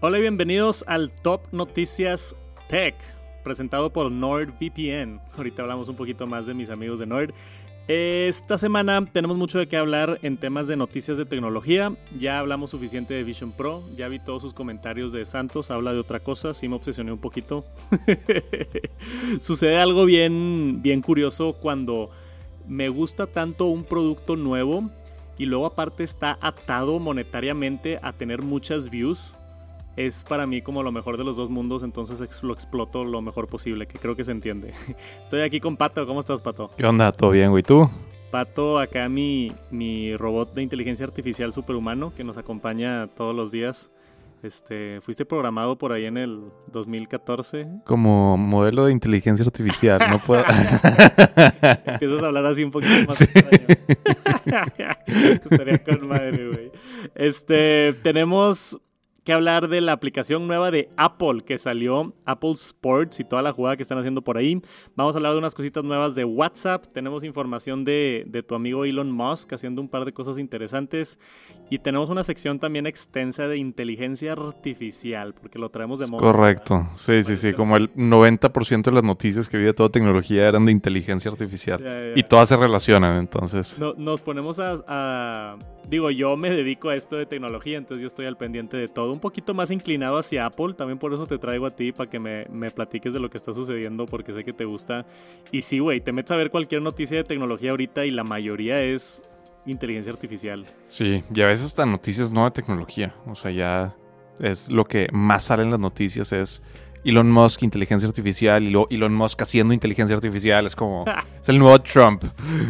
Hola y bienvenidos al Top Noticias Tech, presentado por NordVPN. Ahorita hablamos un poquito más de mis amigos de Nord. Esta semana tenemos mucho de qué hablar en temas de noticias de tecnología. Ya hablamos suficiente de Vision Pro, ya vi todos sus comentarios de Santos, habla de otra cosa, sí me obsesioné un poquito. Sucede algo bien, bien curioso cuando me gusta tanto un producto nuevo y luego aparte está atado monetariamente a tener muchas views es para mí como lo mejor de los dos mundos, entonces lo exploto lo mejor posible, que creo que se entiende. Estoy aquí con Pato, ¿cómo estás, Pato? ¿Qué onda? ¿Todo bien, güey? ¿Tú? Pato, acá mi, mi robot de inteligencia artificial superhumano que nos acompaña todos los días. Este, fuiste programado por ahí en el 2014. Como modelo de inteligencia artificial, no puedo. Empiezas a hablar así un poquito más. Sí. Estaría con madre, güey. Este, tenemos que hablar de la aplicación nueva de Apple que salió, Apple Sports y toda la jugada que están haciendo por ahí. Vamos a hablar de unas cositas nuevas de WhatsApp. Tenemos información de, tu amigo Elon Musk haciendo un par de cosas interesantes. Y tenemos una sección también extensa de inteligencia artificial, porque lo traemos de moda. Correcto, sí, sí, sí. Como el 90% de las noticias que vi de toda tecnología eran de inteligencia artificial. Y todas se relacionan, entonces. nos ponemos a digo, yo me dedico a esto de tecnología, entonces yo estoy al pendiente de todo. Un poquito más inclinado hacia Apple, también por eso te traigo a ti, para que me, me platiques de lo que está sucediendo, porque sé que te gusta. Y sí, güey, te metes a ver cualquier noticia de tecnología ahorita y la mayoría es inteligencia artificial. Sí, y a veces hasta noticias no de tecnología. O sea, ya es lo que más sale en las noticias es... Elon Musk, inteligencia artificial, y luego Elon Musk haciendo inteligencia artificial. Es como. es el nuevo Trump.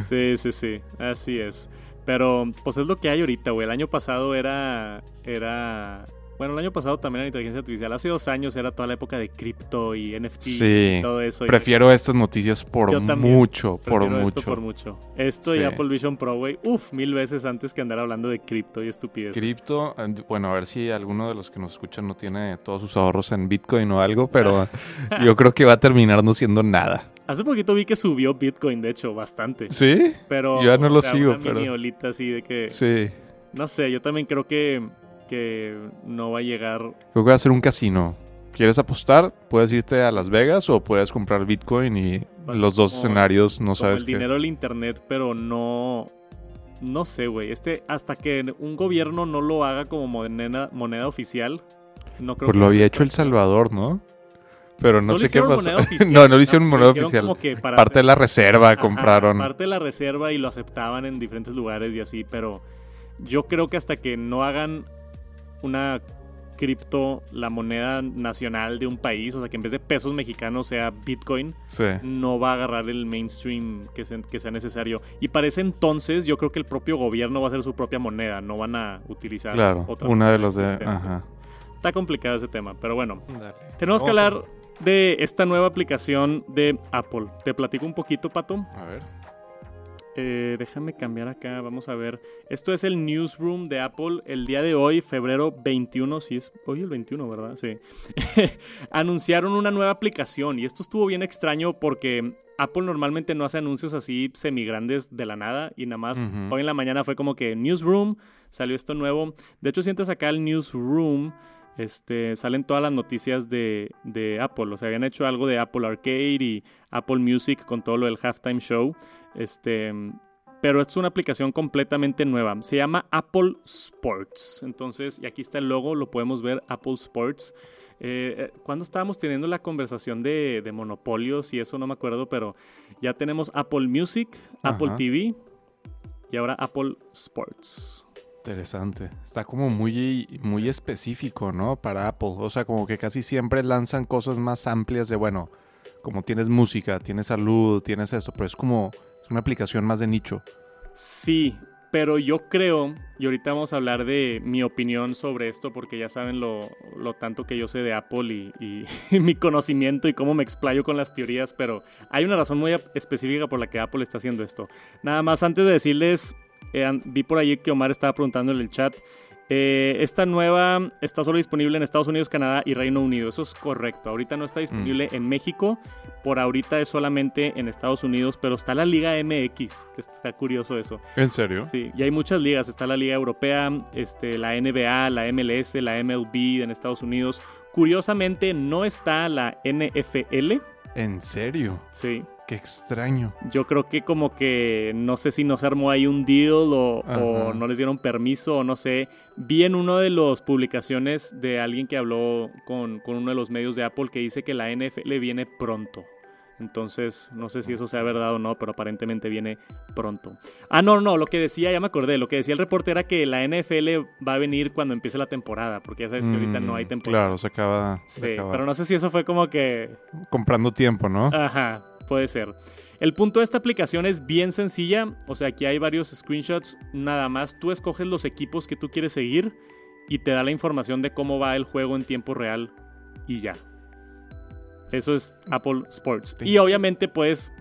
Sí, sí, sí. Así es. Pero pues es lo que hay ahorita, güey. El año pasado era, era bueno, el año pasado también era inteligencia artificial. Hace dos años era toda la época de cripto y NFT y todo eso. Prefiero estas noticias por mucho, por mucho. por mucho. Esto y Apple Vision Pro, güey, uf, mil veces antes que andar hablando de cripto y estupidez. Cripto, bueno, a ver si alguno de los que nos escuchan no tiene todos sus ahorros en Bitcoin o algo, pero yo creo que va a terminar no siendo nada. Hace poquito vi que subió Bitcoin, de hecho, bastante. ¿Sí? Pero. Yo ya no lo sigo, una pero. Mini así de que. Sí. No sé, yo también creo que, que no va a llegar. Creo que va a ser un casino. ¿Quieres apostar? Puedes irte a Las Vegas o puedes comprar Bitcoin y los dos escenarios no sabes. El dinero del internet, pero no. No sé, güey. Este, hasta que un gobierno no lo haga como moneda, moneda oficial, no creo Pues lo había hecho El Salvador, ¿no? Pero no, sé qué pasó. no, no lo hicieron moneda oficial. parte de la reserva compraron. Parte de la reserva y lo aceptaban en diferentes lugares y así, pero yo creo que hasta que no hagan una cripto, la moneda nacional de un país, o sea, que en vez de pesos mexicanos sea Bitcoin, no va a agarrar el mainstream que, que sea necesario. Y para ese entonces, yo creo que el propio gobierno va a hacer su propia moneda, no van a utilizar claro, una de las de... Ajá. Está complicado ese tema, pero bueno. Tenemos que hablar de esta nueva aplicación de Apple. Te platico un poquito, Pato. A ver. Eh, déjame cambiar acá, vamos a ver. Esto es el newsroom de Apple el día de hoy, febrero 21, si es hoy el 21, ¿verdad? Sí. Anunciaron una nueva aplicación y esto estuvo bien extraño porque Apple normalmente no hace anuncios así semigrandes de la nada y nada más hoy en la mañana fue como que newsroom, salió esto nuevo. De hecho, sientes acá el newsroom este, salen todas las noticias de, Apple. O sea, habían hecho algo de Apple Arcade y Apple Music con todo lo del halftime show. Este, pero es una aplicación completamente nueva. Se llama Apple Sports. Entonces, y aquí está el logo, lo podemos ver, Apple Sports. Eh, eh, cuando estábamos teniendo la conversación de, de, monopolios y eso no me acuerdo, pero ya tenemos Apple Music, Apple TV y ahora Apple Sports. Interesante. Está como muy, muy específico, ¿no? Para Apple. O sea, como que casi siempre lanzan cosas más amplias de, bueno, como tienes música, tienes salud, tienes esto, pero es como una aplicación más de nicho. Sí, pero yo creo, y ahorita vamos a hablar de mi opinión sobre esto, porque ya saben lo, tanto que yo sé de Apple y, y, mi conocimiento y cómo me explayo con las teorías, pero hay una razón muy específica por la que Apple está haciendo esto. Nada más antes de decirles vi por ahí que Omar estaba preguntando en el chat. Eh, esta nueva está solo disponible en Estados Unidos, Canadá y Reino Unido. Eso es correcto. Ahorita no está disponible en México. Por ahorita es solamente en Estados Unidos, pero está la Liga MX, que está curioso eso. ¿En serio? Sí, y hay muchas ligas. Está la Liga Europea, este, la NBA, la MLS, la MLB en Estados Unidos. Curiosamente, no está la NFL. ¿En serio? Sí. Qué extraño. Yo creo que como que no sé si nos armó ahí un deal o, o, no les dieron permiso o no sé. Vi en una de las publicaciones de alguien que habló con, con, uno de los medios de Apple que dice que la NFL viene pronto. Entonces, no sé si eso sea verdad o no, pero aparentemente viene pronto. Ah, no, no, lo que decía, ya me acordé, lo que decía el reporte era que la NFL va a venir cuando empiece la temporada, porque ya sabes que ahorita no hay Mm, temporada. Claro, se acaba. Sí, se acaba pero no sé si eso fue como que... Comprando tiempo, ¿no? Ajá, puede ser. El punto de esta aplicación es bien sencilla, o sea, aquí hay varios screenshots, nada más tú escoges los equipos que tú quieres seguir y te da la información de cómo va el juego en tiempo real y ya. Eso es Apple Sports. Y obviamente puedes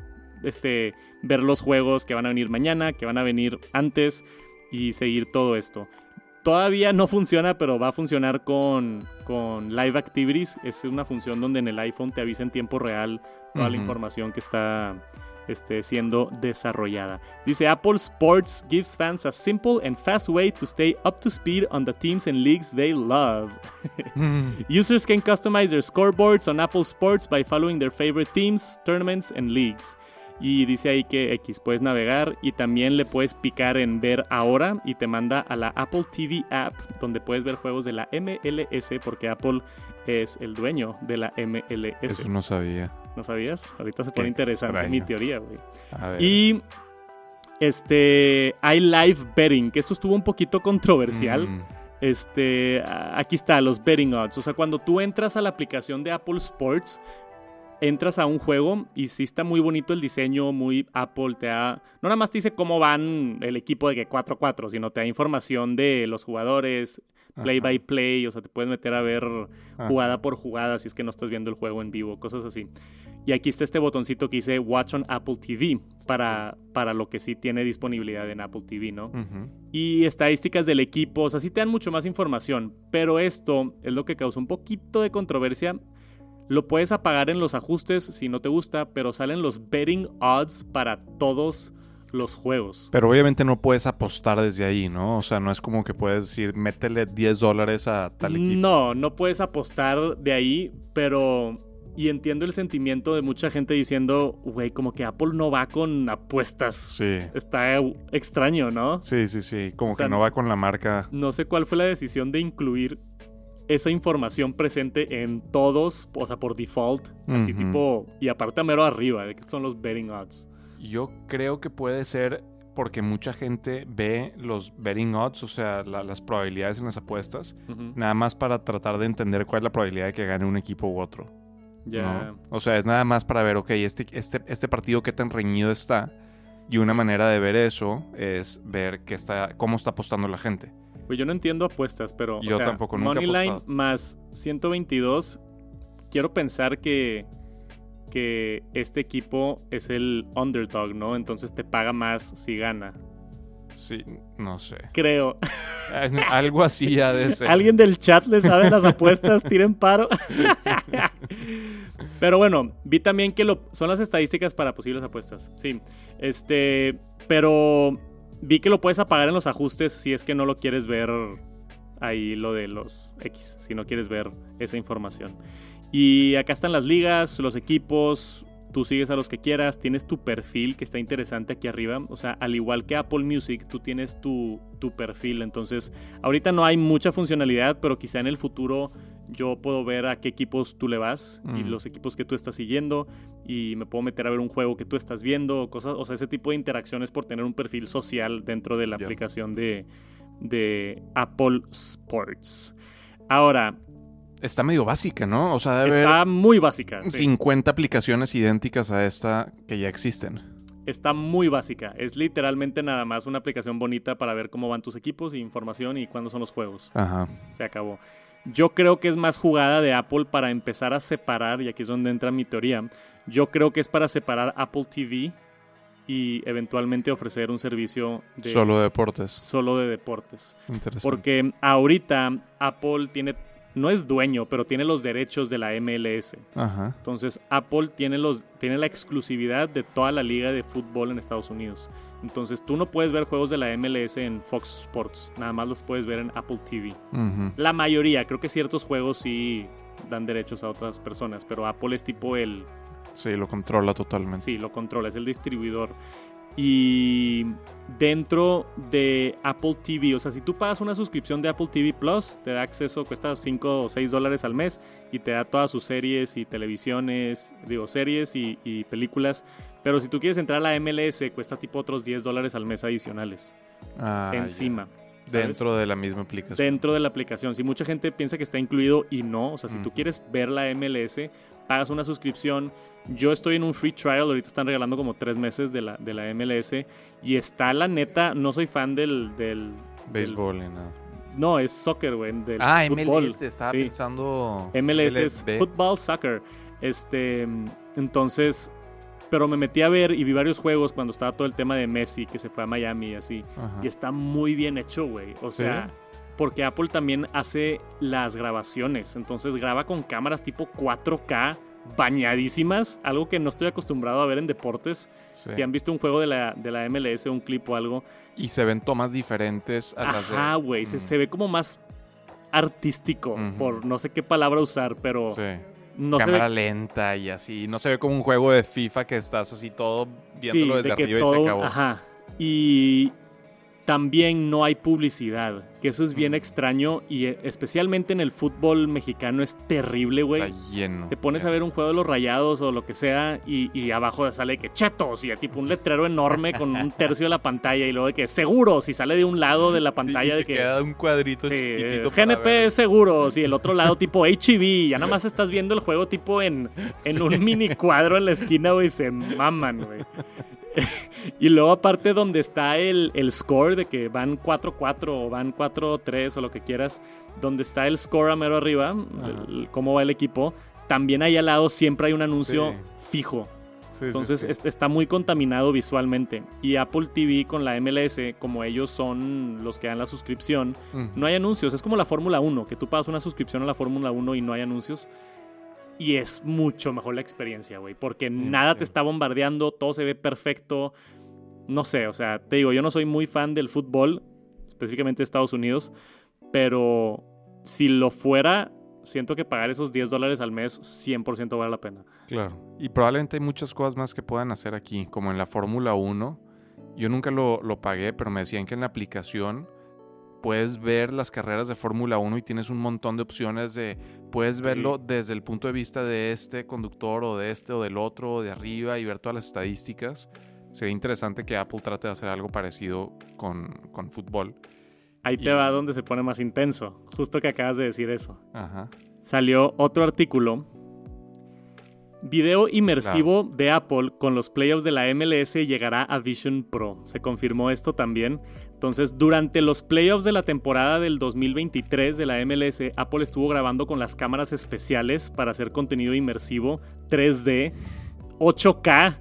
este, ver los juegos que van a venir mañana, que van a venir antes y seguir todo esto. Todavía no funciona, pero va a funcionar con, con Live Activities. Es una función donde en el iPhone te avisa en tiempo real toda la información que está este, siendo desarrollada. Dice Apple Sports gives fans a simple and fast way to stay up to speed on the teams and leagues they love. Users can customize their scoreboards on Apple Sports by following their favorite teams, tournaments, and leagues. Y dice ahí que X puedes navegar y también le puedes picar en ver ahora y te manda a la Apple TV app donde puedes ver juegos de la MLS porque Apple es el dueño de la MLS. Eso no sabía. ¿No sabías? Ahorita se Qué pone interesante extraño. mi teoría, güey. Y este hay live betting, que esto estuvo un poquito controversial. Mm, Este, aquí está, los betting odds. O sea, cuando tú entras a la aplicación de Apple Sports, entras a un juego y sí está muy bonito el diseño, muy Apple, te da... No nada más te dice cómo van el equipo de que 4-4, sino te da información de los jugadores, play Ajá. by play, o sea, te puedes meter a ver Ajá. jugada por jugada si es que no estás viendo el juego en vivo, cosas así. Y aquí está este botoncito que dice Watch on Apple TV para, para lo que sí tiene disponibilidad en Apple TV, ¿no? Y estadísticas del equipo, o sea, sí te dan mucho más información, pero esto es lo que causó un poquito de controversia. Lo puedes apagar en los ajustes si no te gusta, pero salen los betting odds para todos los juegos. Pero obviamente no puedes apostar desde ahí, ¿no? O sea, no es como que puedes decir, métele 10 dólares a tal equipo. No, no puedes apostar de ahí, pero... Y entiendo el sentimiento de mucha gente diciendo, güey, como que Apple no va con apuestas. Sí. Está extraño, ¿no? Sí, sí, sí. Como O sea, que no va con la marca. no sé cuál fue la decisión de incluir esa información presente en todos, o sea, por default, así tipo, y aparte a mero arriba, de que son los betting odds. Yo creo que puede ser porque mucha gente ve los betting odds, o sea, la- las probabilidades en las apuestas, nada más para tratar de entender cuál es la probabilidad de que gane un equipo u otro. Ya. ¿no? O sea, es nada más para ver, ok, este, este, este partido qué tan reñido está. Y una manera de ver eso es ver qué está, cómo está apostando la gente. Pues yo no entiendo apuestas, pero. o Yo sea, tampoco, nunca Moneyline más 122. Quiero pensar que. Que este equipo es el underdog, ¿no? Entonces te paga más si gana. Sí, no sé. Creo. Algo así ya de ser. ¿Alguien del chat le sabe las apuestas? Tiren paro. pero bueno, vi también que lo, son las estadísticas para posibles apuestas. Sí. Este. Pero vi que lo puedes apagar en los ajustes si es que no lo quieres ver ahí lo de los X. Si no quieres ver esa información. Y acá están las ligas, los equipos. Tú sigues a los que quieras, tienes tu perfil que está interesante aquí arriba. O sea, al igual que Apple Music, tú tienes tu, tu perfil. Entonces, ahorita no hay mucha funcionalidad, pero quizá en el futuro yo puedo ver a qué equipos tú le vas y los equipos que tú estás siguiendo. Y me puedo meter a ver un juego que tú estás viendo, o cosas, o sea, ese tipo de interacciones por tener un perfil social dentro de la aplicación de, de Apple Sports. Ahora, Está medio básica, ¿no? O sea, debe está muy básica. sí. 50 aplicaciones idénticas a esta que ya existen. Está muy básica. Es literalmente nada más una aplicación bonita para ver cómo van tus equipos y información y cuándo son los juegos. Ajá. Se acabó. Yo creo que es más jugada de Apple para empezar a separar, y aquí es donde entra mi teoría. Yo creo que es para separar Apple TV y eventualmente ofrecer un servicio de Solo deportes. solo de deportes. Interesante. Porque ahorita Apple tiene, no es dueño, pero tiene los derechos de la MLS. Ajá. Entonces Apple tiene, los, tiene la exclusividad de toda la liga de fútbol en Estados Unidos. Entonces tú no puedes ver juegos de la MLS en Fox Sports, nada más los puedes ver en Apple TV. La mayoría, creo que ciertos juegos sí dan derechos a otras personas, pero Apple es tipo el, Sí, lo controla totalmente. sí, lo controla, es el distribuidor. Y dentro de Apple TV, o sea, si tú pagas una suscripción de Apple TV Plus, te da acceso, cuesta 5 o 6 dólares al mes y te da todas sus series y televisiones, digo, series y, y películas. Pero si tú quieres entrar a la MLS, cuesta tipo otros 10 dólares al mes adicionales Ah, ya. encima. Dentro de la misma aplicación. dentro de la aplicación. Si mucha gente piensa que está incluido y no, o sea, si tú quieres ver la MLS, pagas una suscripción. Yo estoy en un free trial, ahorita están regalando como tres meses de la, de la MLS y está la neta, no soy fan del... del Béisbol y nada. no, es soccer, güey. Ah, fútbol. MLS. Estaba Sí. pensando. MLS es. Football Soccer. Este, entonces, pero me metí a ver y vi varios juegos cuando estaba todo el tema de Messi, que se fue a Miami y así. Ajá. Y está muy bien hecho, güey. O ¿Sí? sea, porque Apple también hace las grabaciones. Entonces graba con cámaras tipo 4K bañadísimas, algo que no estoy acostumbrado a ver en deportes. Sí. Si han visto un juego de la, de la MLS, un clip o algo. Y se ven tomas diferentes a las de. Ajá, güey. Se, Mm. se ve como más artístico, por no sé qué palabra usar, pero Sí. No se Cámara ve lenta y así. No se ve como un juego de FIFA que estás así todo viéndolo Sí, desde de arriba y se acabó. Ajá. Y también no hay publicidad, que eso es bien Mm. extraño y eh, especialmente en el fútbol mexicano es terrible, güey. Está lleno. Te pones a ver un juego de los rayados o lo que sea y, y abajo sale que chetos y tipo un letrero enorme con un tercio de la pantalla y luego de que seguros y sale de un lado de la Sí, pantalla y de se que queda un cuadrito eh, chiquitito. para GNP ver. seguros y el otro lado tipo HEV. Ya nada más estás viendo el juego tipo en, en un mini cuadro en la esquina, güey. Se maman, güey. y luego aparte donde está el, el score de que van 4-4 o van 4-3 o lo que quieras, donde está el score a mero arriba, el- cómo va el equipo, también ahí al lado siempre hay un anuncio Sí. fijo. Sí, Entonces sí. está muy contaminado visualmente. Y Apple TV con la MLS, como ellos son los que dan la suscripción, no hay anuncios. Es como la Fórmula 1, que tú pagas una suscripción a la Fórmula 1 y no hay anuncios. Y es mucho mejor la experiencia, güey. Porque nada te está bombardeando, todo se ve perfecto. No sé, o sea, te digo, yo no soy muy fan del fútbol, específicamente de Estados Unidos. Pero si lo fuera, siento que pagar esos 10 dólares al mes 100% vale la pena. Claro. Y probablemente hay muchas cosas más que puedan hacer aquí, como en la Fórmula 1. Yo nunca lo, lo pagué, pero me decían que en la aplicación puedes ver las carreras de Fórmula 1 y tienes un montón de opciones de, puedes verlo desde el punto de vista de este conductor o de este o del otro o de arriba y ver todas las estadísticas. Sería interesante que Apple trate de hacer algo parecido con, con fútbol. Ahí te Y- va donde se pone más intenso. Justo que acabas de decir eso. Ajá. salió otro artículo. Video inmersivo de Apple con los playoffs de la MLS llegará a Vision Pro. Se confirmó esto también. Entonces, durante los playoffs de la temporada del 2023 de la MLS, Apple estuvo grabando con las cámaras especiales para hacer contenido inmersivo 3D, 8K,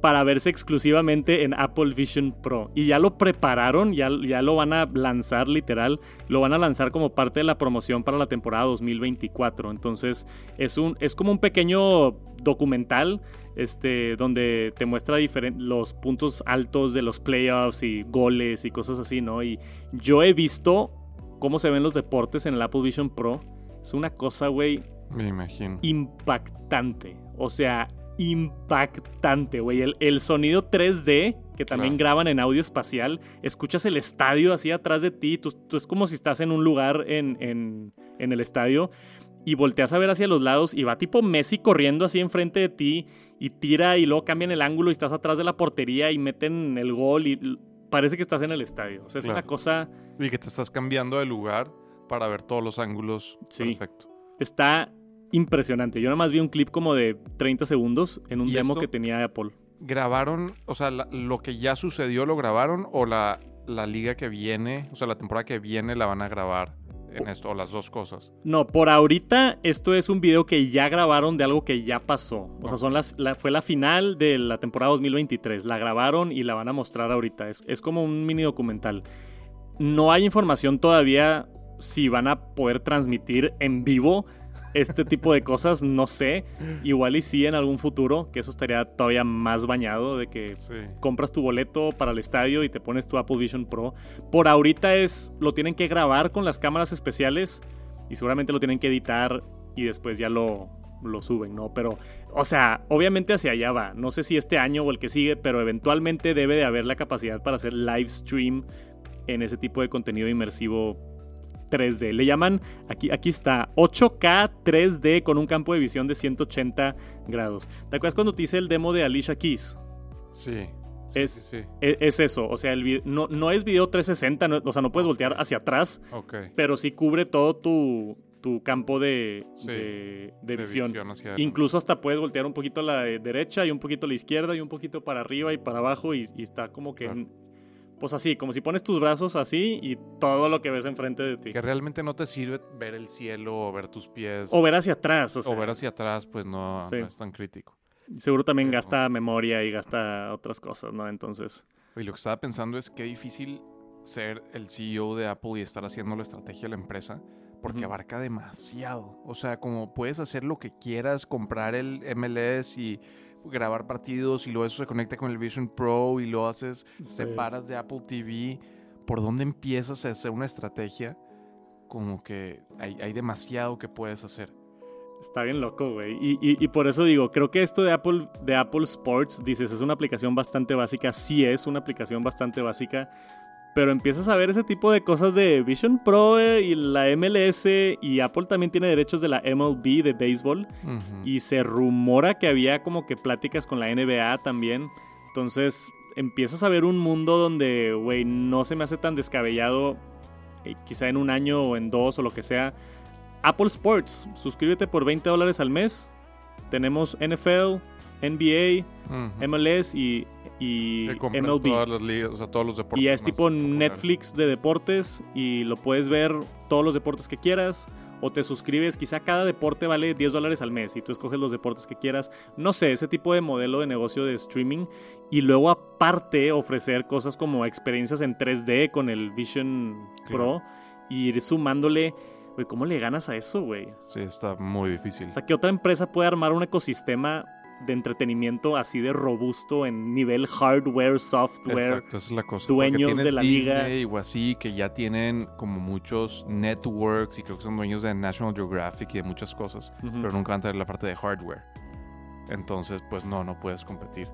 para verse exclusivamente en Apple Vision Pro. Y ya lo prepararon, ya, ya lo van a lanzar literal, lo van a lanzar como parte de la promoción para la temporada 2024. Entonces es, un, es como un pequeño documental este, donde te muestra los puntos altos de los playoffs y goles y cosas así, ¿no? Y yo he visto cómo se ven los deportes en el Apple Vision Pro. Es una cosa, güey, Me imagino. impactante. O sea, impactante, güey. El, el sonido 3D, que también Claro. graban en audio espacial, escuchas el estadio así atrás de ti. Tú, tú es como si estás en un lugar en, en- en el estadio y volteas a ver hacia los lados y va tipo Messi corriendo así enfrente de ti y tira y luego cambian el ángulo y estás atrás de la portería y meten el gol y parece que estás en el estadio. O sea, es Claro. una cosa... Y que te estás cambiando de lugar para ver todos los ángulos. Sí. Perfecto. Está impresionante. Yo nada más vi un clip como de 30 segundos en un ¿Y demo esto? que tenía Apple. ¿Grabaron, o sea, la- lo que ya sucedió lo grabaron o la, la liga que viene, o sea, la temporada que viene la van a grabar en esto, o las dos cosas. No, por ahorita esto es un video que ya grabaron de algo que ya pasó. O sea, son las, la- fue la final de la temporada 2023. La grabaron y la van a mostrar ahorita. Es, es como un mini documental. No hay información todavía si van a poder transmitir en vivo este tipo de cosas, no sé. Igual y sí en algún futuro, que eso estaría todavía más bañado de que Sí. compras tu boleto para el estadio y te pones tu Apple Vision Pro. Por ahorita es lo tienen que grabar con las cámaras especiales y seguramente lo tienen que editar y después ya lo, lo suben, ¿no? Pero, o sea, obviamente hacia allá va. No sé si este año o el que sigue, pero eventualmente debe de haber la capacidad para hacer live stream en ese tipo de contenido inmersivo 3D. Le llaman, aquí, aquí está, 8K 3D con un campo de visión de 180 grados. ¿Te acuerdas cuando te hice el demo de Alicia Keys? Sí. Sí, Es- sí. E- Es, eso, o sea, el no, no es video 360, no- o sea, no puedes voltear hacia atrás, Ok. pero sí cubre todo tu, tu campo de, Sí, de- de De visión. Incluso hasta puedes voltear un poquito a la de- derecha y un poquito a la izquierda y un poquito para arriba y para abajo y, y está como que, Claro. Pues así, como si pones tus brazos así y todo lo que ves enfrente de ti. Que realmente no te sirve ver el cielo o ver tus pies O ver hacia atrás, o sea, o ver hacia atrás, pues no, Sí. no es tan crítico. seguro también Pero- gasta memoria y gasta otras cosas, ¿no? Entonces, Y lo que estaba pensando es qué difícil ser el CEO de Apple y estar haciendo la estrategia de la empresa, porque abarca demasiado. O sea, como puedes hacer lo que quieras, comprar el MLS y grabar partidos y luego eso se conecta con el Vision Pro y lo haces, Sí. separas de Apple TV. ¿Por dónde empiezas a hacer una estrategia? Como que hay, hay demasiado que puedes hacer. Está bien loco, güey. Y, y- y por eso digo, creo que esto de Apple, de Apple Sports, dices, es una aplicación bastante básica. Sí es una aplicación bastante básica. Pero empiezas a ver ese tipo de cosas de Vision Pro eh, y la MLS. Y Apple también tiene derechos de la MLB de béisbol. Y se rumora que había como que pláticas con la NBA también. Entonces empiezas a ver un mundo donde, güey, no se me hace tan descabellado. eh, quizá en un año o en dos o lo que sea. Apple Sports, suscríbete por 20 dólares al mes. Tenemos NFL, NBA. MLS y, y MLB. todas las ligas, o sea, todos los deportes. Y es tipo populares. Netflix de deportes y lo puedes ver todos los deportes que quieras. O te suscribes, quizá cada deporte vale 10 dólares al mes y tú escoges los deportes que quieras. No sé, ese tipo de modelo de negocio de streaming. Y luego aparte ofrecer cosas como experiencias en 3D con el Vision Pro. Y ir sumándole, güey, ¿cómo le ganas a eso, güey? Sí, está muy difícil. O sea, ¿qué otra empresa puede armar un ecosistema de entretenimiento así de robusto en nivel hardware, software? Exacto, esa es la cosa. dueños de la liga. O así que ya tienen como muchos networks y creo que son dueños de National Geographic y de muchas cosas, pero nunca van a tener la parte de hardware. Entonces, pues no, no puedes competir.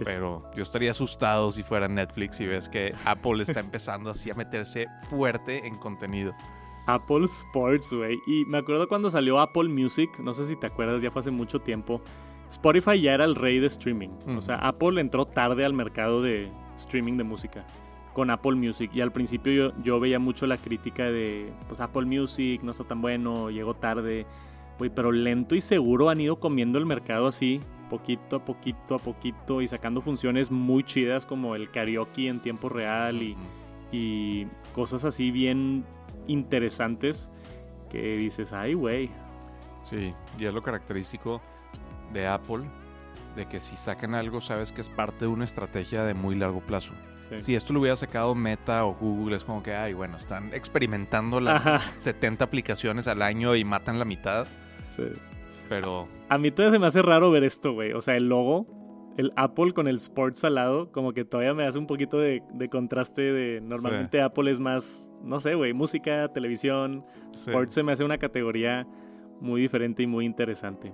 Es- Pero yo estaría asustado si fuera Netflix y ves que Apple está empezando así a meterse fuerte en contenido. Apple Sports, güey. Y me acuerdo cuando salió Apple Music, no sé si te acuerdas, ya fue hace mucho tiempo. Spotify ya era el rey de streaming. O sea, Apple entró tarde al mercado de streaming de música con Apple Music. Y al principio yo, yo veía mucho la crítica de, pues Apple Music no está tan bueno, llegó tarde. Güey, pero lento y seguro han ido comiendo el mercado así, poquito a poquito a poquito y sacando funciones muy chidas como el karaoke en tiempo real y y cosas así bien interesantes que dices, ay, güey. Sí, y es lo característico de Apple, de que si sacan algo, sabes que es parte de una estrategia de muy largo plazo. Sí. Si esto lo hubiera sacado Meta o Google, es como que, ay, bueno, están experimentando las Ajá, 70 aplicaciones al año y matan la mitad, sí. pero A mí todavía se me hace raro ver esto, güey. O sea, el logo, el Apple con el Sports al lado, como que todavía me hace un poquito de, de contraste de... Normalmente Apple es más, no sé, güey, música, televisión. sí. Sports se me hace una categoría muy diferente y muy interesante.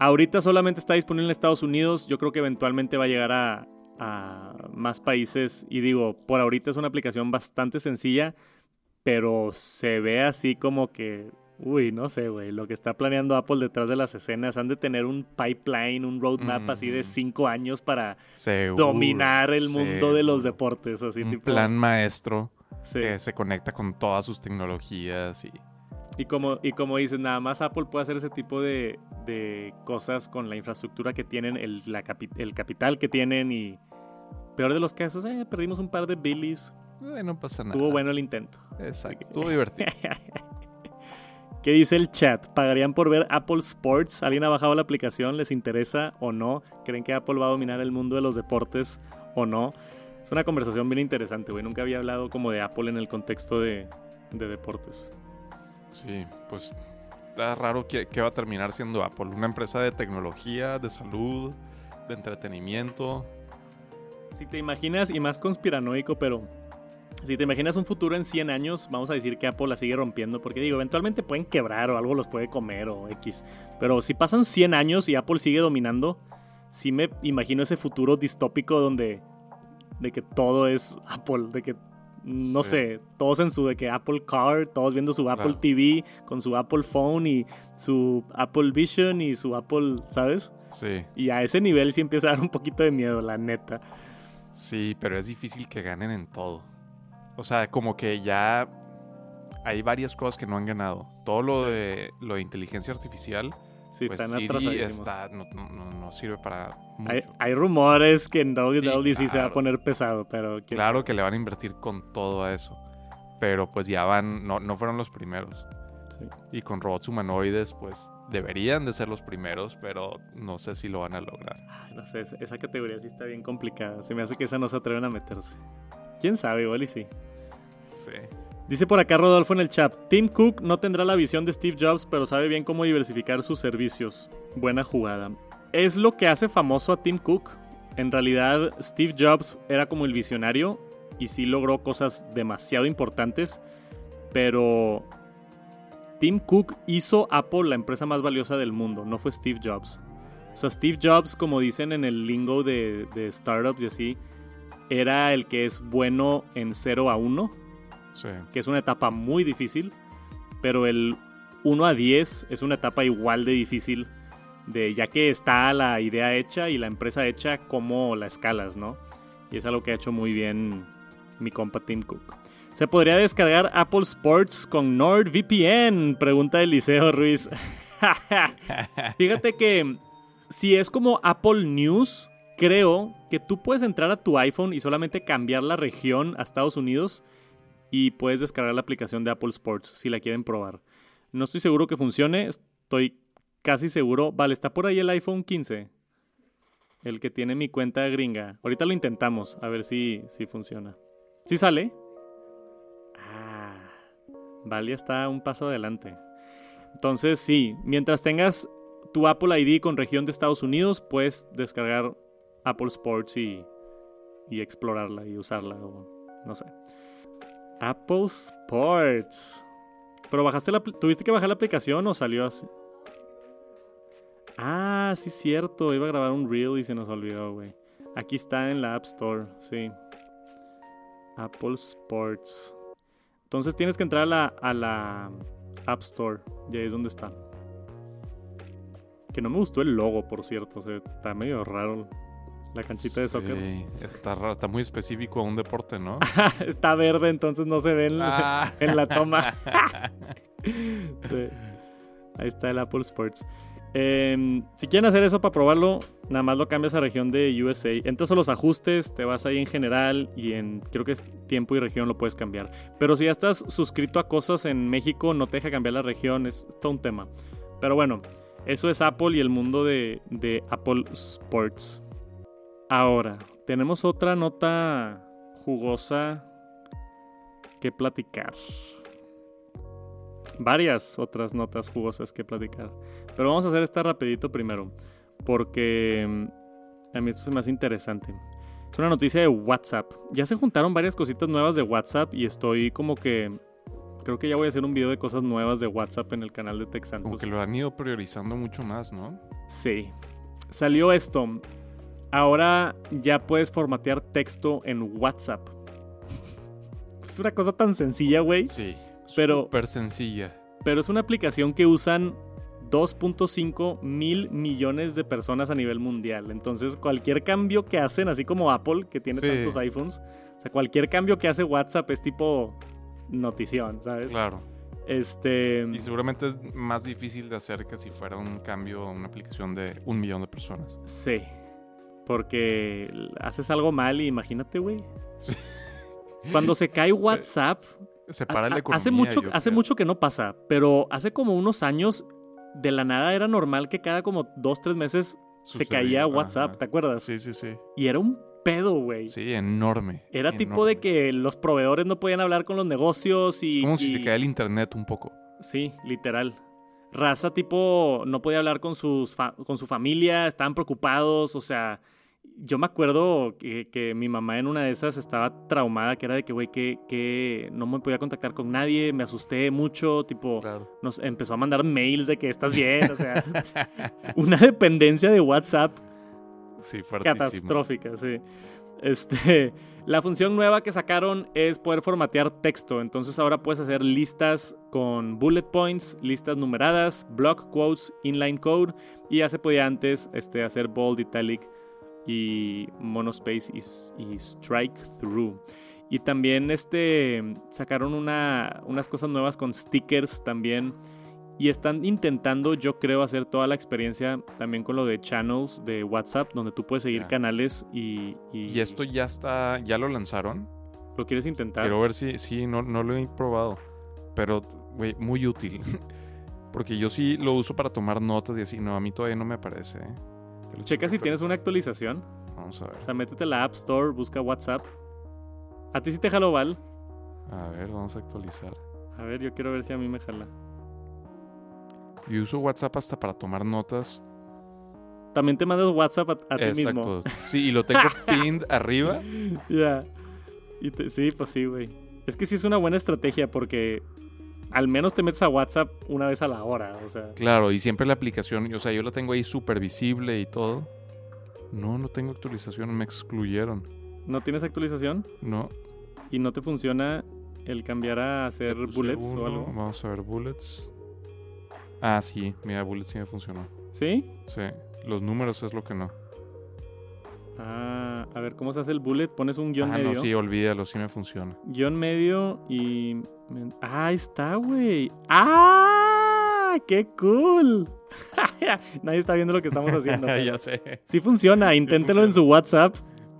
Ahorita solamente está disponible en Estados Unidos. Yo creo que eventualmente va a llegar a, a más países. Y digo, por ahorita es una aplicación bastante sencilla, pero se ve así como que, uy, no sé, güey, lo que está planeando Apple detrás de las escenas. Han de tener un pipeline, un roadmap así de cinco años para Seguro, dominar el mundo de los deportes. Así Un tipo. plan maestro sí. que se conecta con todas sus tecnologías y Y como, y como dices, nada más Apple puede hacer ese tipo de, de cosas con la infraestructura que tienen, el, la capi- el capital que tienen y, peor de los casos, eh, perdimos un par de Billys. Eh, no pasa nada. Estuvo bueno el intento. Exacto, estuvo divertido. ¿Qué dice el chat? ¿Pagarían por ver Apple Sports? ¿Alguien ha bajado la aplicación? ¿Les interesa o no? ¿Creen que Apple va a dominar el mundo de los deportes o no? Es una conversación bien interesante, güey. Nunca había hablado como de Apple en el contexto de, de deportes. Sí, pues está raro que, va a terminar siendo Apple. Una empresa de tecnología, de salud, de entretenimiento. Si te imaginas, y más conspiranoico, pero si te imaginas un futuro en 100 años, vamos a decir que Apple la sigue rompiendo, porque digo, eventualmente pueden quebrar o algo los puede comer o X. Pero si pasan 100 años y Apple sigue dominando, sí me imagino ese futuro distópico donde de que todo es Apple, de que no Sí. sé, todos en su de que Apple Car, todos viendo su Apple Claro. TV con su Apple Phone y su Apple Vision y su Apple, ¿sabes? Sí, Y a ese nivel sí empieza a dar un poquito de miedo, la neta. sí, pero es difícil que ganen en todo. O sea, como que ya hay varias cosas que no han ganado. Todo lo de, lo de inteligencia artificial, Sí, pues están atrasadísimos. está, no, no- no- sirve para mucho. Hay, hay rumores que en WWDC se va a claro. poner pesado, pero... quién Claro que le van a invertir con todo a eso. Pero pues ya van, no, no fueron los primeros. Sí. Y con robots humanoides, pues deberían de ser los primeros, pero no sé si lo van a lograr. Ay, no sé, esa- esa categoría sí está bien complicada. Se me hace que esa no se atreven a meterse. ¿Quién sabe? Igual y sí. Sí. Dice por acá Rodolfo en el chat, Tim Cook no tendrá la visión de Steve Jobs, pero sabe bien cómo diversificar sus servicios. Buena jugada. Es lo que hace famoso a Tim Cook. En realidad, Steve Jobs era como el visionario y sí logró cosas demasiado importantes, pero Tim Cook hizo Apple la empresa más valiosa del mundo, no fue Steve Jobs. O sea, Steve Jobs, como dicen en el lingo de, startups y así, era el que es bueno en 0 a 1 Que es una etapa muy difícil, pero el 1 a 10 es una etapa igual de difícil, de ya que está la idea hecha y la empresa hecha, cómo la escalas, ¿no? Y es algo que ha hecho muy bien mi compa Tim Cook. ¿Se podría descargar Apple Sports con NordVPN? Pregunta Eliseo Ruiz. Fíjate que si es como Apple News, creo que tú puedes entrar a tu iPhone y solamente cambiar la región a Estados Unidos y puedes descargar la aplicación de Apple Sports si la quieren probar. No estoy seguro que funcione, estoy casi seguro. Vale, está por ahí el iPhone 15. El que tiene mi cuenta gringa. Ahorita lo intentamos, a ver si, si funciona. ¿Sí sale? Ah, vale, está un paso adelante. Entonces, sí, mientras tengas tu Apple ID con región de Estados Unidos, puedes descargar Apple Sports y, y explorarla y usarla, o no sé. Apple Sports. ¿Pero bajaste la, tuviste que bajar la aplicación o salió así? Ah, sí, cierto. Iba a grabar un reel y se nos olvidó, güey. Aquí está en la App Store, sí. Apple Sports. Entonces tienes que entrar a la, a la App Store. Y ahí es donde está. Que no me gustó el logo, por cierto. O sea, está medio raro la canchita de soccer. Sí, está raro, está muy específico a un deporte, ¿no? está verde, entonces no se ve en, Ah. en la toma. Sí. Ahí está el Apple Sports. Eh, si quieren hacer eso para probarlo, nada más lo cambias a región de USA. Entras a los ajustes, te vas ahí en general y en creo que es tiempo y región lo puedes cambiar. Pero si ya estás suscrito a cosas en México, no te deja cambiar la región, es todo un tema. Pero bueno, eso es Apple y el mundo de, de Apple Sports. Ahora, tenemos otra nota jugosa que platicar. Varias otras notas jugosas que platicar. Pero vamos a hacer esta rapidito primero. Porque mm, a mí esto se me hace interesante. Es una noticia de WhatsApp. Ya se juntaron varias cositas nuevas de WhatsApp y estoy como que... Creo que ya voy a hacer un video de cosas nuevas de WhatsApp en el canal de Tech Santos. Como que lo han ido priorizando mucho más, ¿no? Sí. Salió esto. Ahora ya puedes formatear texto en WhatsApp. Es una cosa tan sencilla, güey. Sí. Pero- Súper sencilla. Pero es una aplicación que usan 2.5 mil millones de personas a nivel mundial. Entonces, cualquier cambio que hacen, así como Apple, que tiene Sí. tantos iPhones, o sea, cualquier cambio que hace WhatsApp es tipo notición, ¿sabes? Claro. Este. Y seguramente es más difícil de hacer que si fuera un cambio a una aplicación de un millón de personas. Sí. Porque haces algo mal y imagínate, güey. Cuando se cae WhatsApp, Se para la economía. hace mucho, hace creo. mucho que no pasa, pero hace como unos años de la nada era normal que cada como dos, tres meses se caía WhatsApp, ajá. ¿te acuerdas? Sí, sí, sí. Y era un pedo, güey. Sí, enorme. Era tipo de que los proveedores no podían hablar con los negocios y... Como si y- se cae el internet un poco. Sí, literal. Raza tipo no podía hablar con, sus fa- con su familia, estaban preocupados, o sea, yo me acuerdo que, que mi mamá en una de esas estaba traumada, que era de que, güey, que, que no me podía contactar con nadie, me asusté mucho, tipo, Claro. nos empezó a mandar mails de que estás bien, o sea, una dependencia de WhatsApp Sí, catastrófica, sí. Este, la función nueva que sacaron es poder formatear texto. Entonces ahora puedes hacer listas con bullet points, listas numeradas, block quotes, inline code. Y ya se podía antes este, hacer bold, italic y monospace y, y strike through. Y también este, sacaron una, unas cosas nuevas con stickers también. Y están intentando, yo creo, hacer toda la experiencia también con lo de channels de WhatsApp, donde tú puedes seguir Ya. canales y, y- Y esto ya está, ya lo lanzaron. lo quieres intentar. Quiero ver si, sí, no, no lo he probado. Pero, güey, muy útil. Porque yo sí lo uso para tomar notas y así. No, a mí todavía no me aparece. ¿eh? Te lo Checa si tienes una actualización. Vamos a ver. O sea, métete a la App Store, busca WhatsApp. A ti sí te jaló, Val. A ver, vamos a actualizar. A ver, yo quiero ver si a mí me jala. Yo uso WhatsApp hasta para tomar notas. También te mandas WhatsApp a, a ti mismo. Exacto. Sí, y lo tengo pinned arriba. Ya. Sí, pues sí, güey. Es que sí es una buena estrategia porque al menos te metes a WhatsApp una vez a la hora. O sea, Claro, y siempre la aplicación, o sea, yo la tengo ahí súper visible y todo. No, no tengo actualización, me excluyeron. no tienes actualización No. y no te funciona el cambiar a hacer bullets o algo. Vamos a ver, bullets. Ah, sí, mira, bullets sí me funcionó. ¿Sí? Sí, los números es lo que no. Ah, a ver, ¿cómo se hace el bullet? Pones un guion ah, medio. no, sí, olvídalo, sí me funciona. Guión medio y... Ah, ahí está, güey. ¡Ah! ¡Qué cool! Nadie está viendo lo que estamos haciendo. ya sé. Sí funciona, inténtelo en su WhatsApp.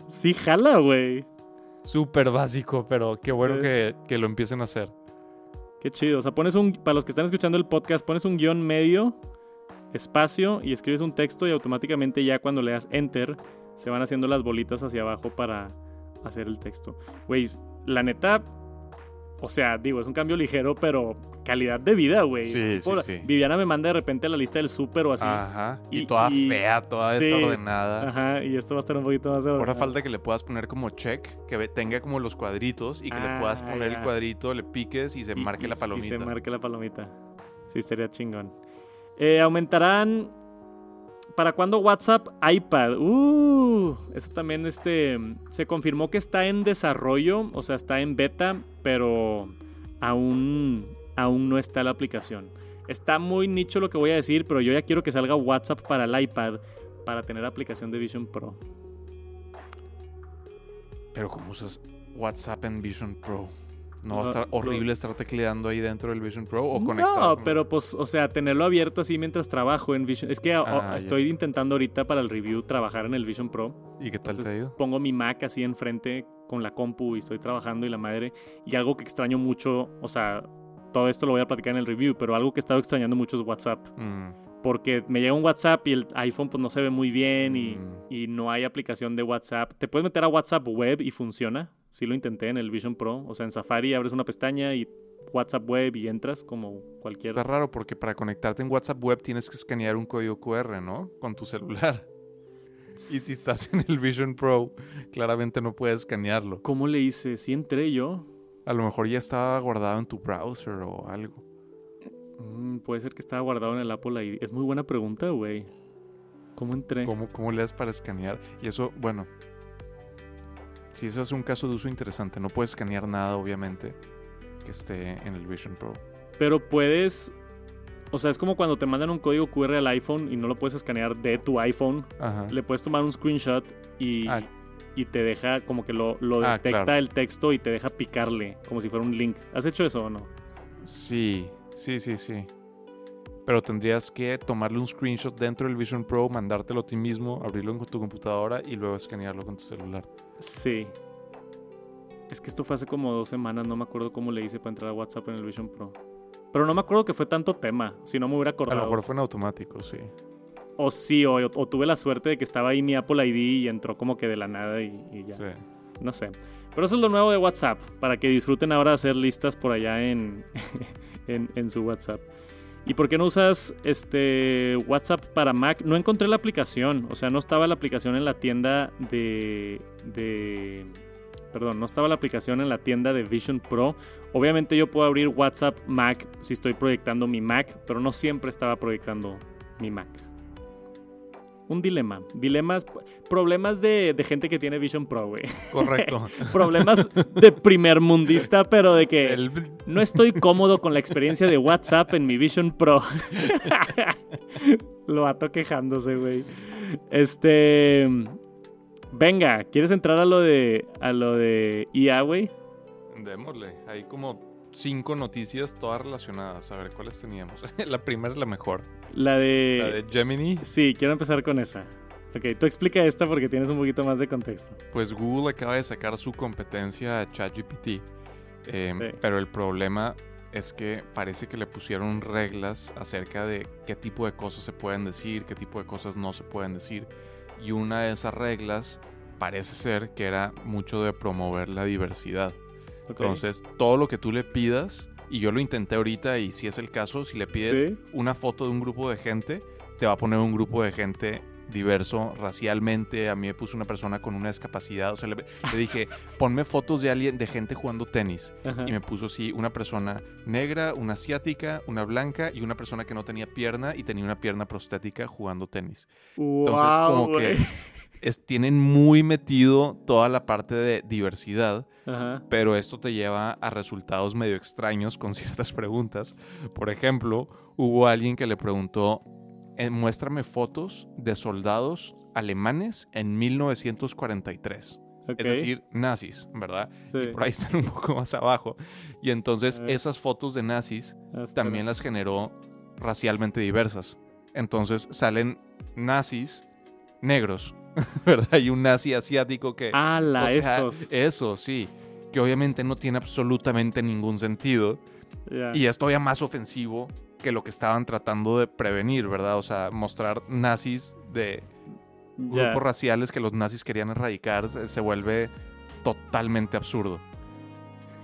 Sí jala, güey. Súper básico, pero qué bueno Sí. que, que lo empiecen a hacer. Qué chido. O sea, pones un... Para los que están escuchando el podcast, pones un guion medio, espacio y escribes un texto y automáticamente ya cuando le das enter se van haciendo las bolitas hacia abajo para hacer el texto. Güey, la neta... O sea, digo, es un cambio ligero, pero calidad de vida, güey. Sí, sí, sí. Viviana me manda de repente la lista del súper o así. Ajá. Y, Y- toda y- fea, toda sí. desordenada. Ajá, y esto va a estar un poquito más Ahora ordenado. falta que le puedas poner como check, que tenga como los cuadritos y que le puedas Ah, poner ya. el cuadrito, le piques y se Y- marque la palomita. Y se marque la palomita. Sí, estaría chingón. Eh, aumentarán. ¿Para cuándo WhatsApp iPad? Uh, eso también este, se confirmó que está en desarrollo, o sea, está en beta, pero aún, aún no está la aplicación. Está muy nicho lo que voy a decir, pero yo ya quiero que salga WhatsApp para el iPad para tener aplicación de Vision Pro. Pero ¿cómo usas WhatsApp en Vision Pro? ¿No va a estar horrible estar tecleando ahí dentro del Vision Pro o conectado? No, pero pues, o sea, tenerlo abierto así mientras trabajo en Vision. Es que Ah, ya. estoy intentando ahorita para el review trabajar en el Vision Pro. ¿Y qué tal te ha ido? Pongo mi Mac así enfrente con la compu y estoy trabajando y la madre. Y algo que extraño mucho, o sea, todo esto lo voy a platicar en el review, pero algo que he estado extrañando mucho es WhatsApp. Mm, Porque me llega un WhatsApp y el iPhone pues no se ve muy bien y, Mm. y no hay aplicación de WhatsApp. Te puedes meter a WhatsApp web y funciona. Sí lo intenté en el Vision Pro. O sea, en Safari abres una pestaña y WhatsApp web y entras como cualquier... Está raro porque para conectarte en WhatsApp web tienes que escanear un código QR, ¿no? Con tu celular. Y si estás en el Vision Pro, claramente no puedes escanearlo. ¿Cómo le hice? Sí entré yo. A lo mejor ya estaba guardado en tu browser o algo. Mm, puede ser que estaba guardado en el Apple ID. Es muy buena pregunta, güey. ¿Cómo entré? ¿Cómo, ¿Cómo le das para escanear? Y eso, bueno. Si eso es un caso de uso interesante, no puedes escanear nada, obviamente, que esté en el Vision Pro. Pero puedes... O sea, es como cuando te mandan un código QR al iPhone y no lo puedes escanear de tu iPhone. Ajá. Le puedes tomar un screenshot y, Ah. y te deja como que lo, lo Ah, detecta claro. el texto y te deja picarle como si fuera un link. ¿Has hecho eso o no? Sí, sí, sí, sí. pero tendrías que tomarle un screenshot dentro del Vision Pro, mandártelo a ti mismo, abrirlo en tu computadora y luego escanearlo con tu celular. Sí. Es que esto fue hace como dos semanas, no me acuerdo cómo le hice para entrar a WhatsApp en el Vision Pro. Pero no me acuerdo que fue tanto tema, si no me hubiera A acordado. lo mejor fue en automático, sí. O sí, o, o tuve la suerte de que estaba ahí mi Apple ID y entró como que de la nada y, y ya. Sí. No sé. Pero eso es lo nuevo de WhatsApp, para que disfruten ahora de hacer listas por allá en, en, en su WhatsApp. ¿Y por qué no usas este WhatsApp para Mac? No encontré la aplicación, o sea, no estaba la aplicación en la tienda de, de perdón, no estaba la aplicación en la tienda de Vision Pro. Obviamente yo puedo abrir WhatsApp Mac si estoy proyectando mi Mac, pero no siempre estaba proyectando mi Mac. Un dilema. Dilemas, problemas de, de gente que tiene Vision Pro, güey. Correcto. Problemas de primer mundista, pero de que El- no estoy cómodo con la experiencia de WhatsApp en mi Vision Pro. Lo vato quejándose, güey. Este. Venga, ¿quieres entrar a lo de. a lo de IA, güey? Démosle. Hay como cinco noticias todas relacionadas. A ver, ¿cuáles teníamos? la primera es la mejor. La de. La de Gemini. Sí, quiero empezar con esa. Ok, tú explica esta porque tienes un poquito más de contexto. Pues Google acaba de sacar su competencia a ChatGPT. Eh, Sí. Pero el problema es que parece que le pusieron reglas acerca de qué tipo de cosas se pueden decir, qué tipo de cosas no se pueden decir. Y una de esas reglas parece ser que era mucho de promover la diversidad. Entonces, todo lo que tú le pidas, y yo lo intenté ahorita, y si es el caso, si le pides Sí. una foto de un grupo de gente, te va a poner un grupo de gente diverso racialmente. A mí me puso una persona con una discapacidad. O sea, le, le dije, ponme fotos de alguien, de gente jugando tenis. Ajá. Y me puso así una persona negra, una asiática, una blanca y una persona que no tenía pierna y tenía una pierna prostética jugando tenis. Entonces, como que es, tienen muy metido toda la parte de diversidad, Ajá. pero esto te lleva a resultados medio extraños con ciertas preguntas. Por ejemplo, hubo alguien que le preguntó, "Eh, muéstrame fotos de soldados alemanes en 1943. ok. Es decir, nazis, ¿verdad? Sí. Por ahí están un poco más abajo. Y entonces esas fotos de nazis Ah, también las generó racialmente diversas. Entonces salen nazis negros, ¿verdad? Y un nazi asiático que... ¡Hala, o sea, estos! Eso, sí. Que obviamente no tiene absolutamente ningún sentido. Y es todavía más ofensivo que lo que estaban tratando de prevenir, ¿verdad? O sea, mostrar nazis de grupos raciales que los nazis querían erradicar se, se vuelve totalmente absurdo.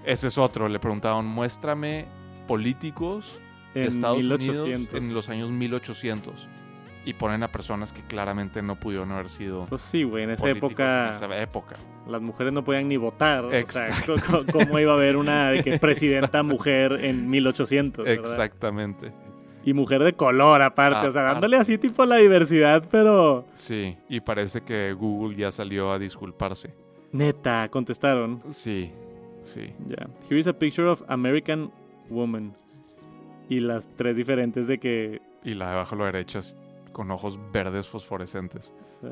Ese es otro. Le preguntaban, muéstrame políticos de En Estados 1800. Unidos en los años 1800. Y ponen a personas que claramente no pudieron haber sido Pues sí, güey, en esa época en esa época. las mujeres no podían ni votar. O sea, Exacto. co- co- ¿cómo iba a haber una que presidenta mujer en 1800? ¿verdad? Exactamente. Y mujer de color aparte, o sea, Aparte. dándole así tipo la diversidad, pero Sí, y parece que Google ya salió a disculparse. neta, contestaron. Sí, sí. Ya. Here is a picture of American woman. Y las tres diferentes de que... Y la de abajo a la derecha es con ojos verdes fosforescentes. sí.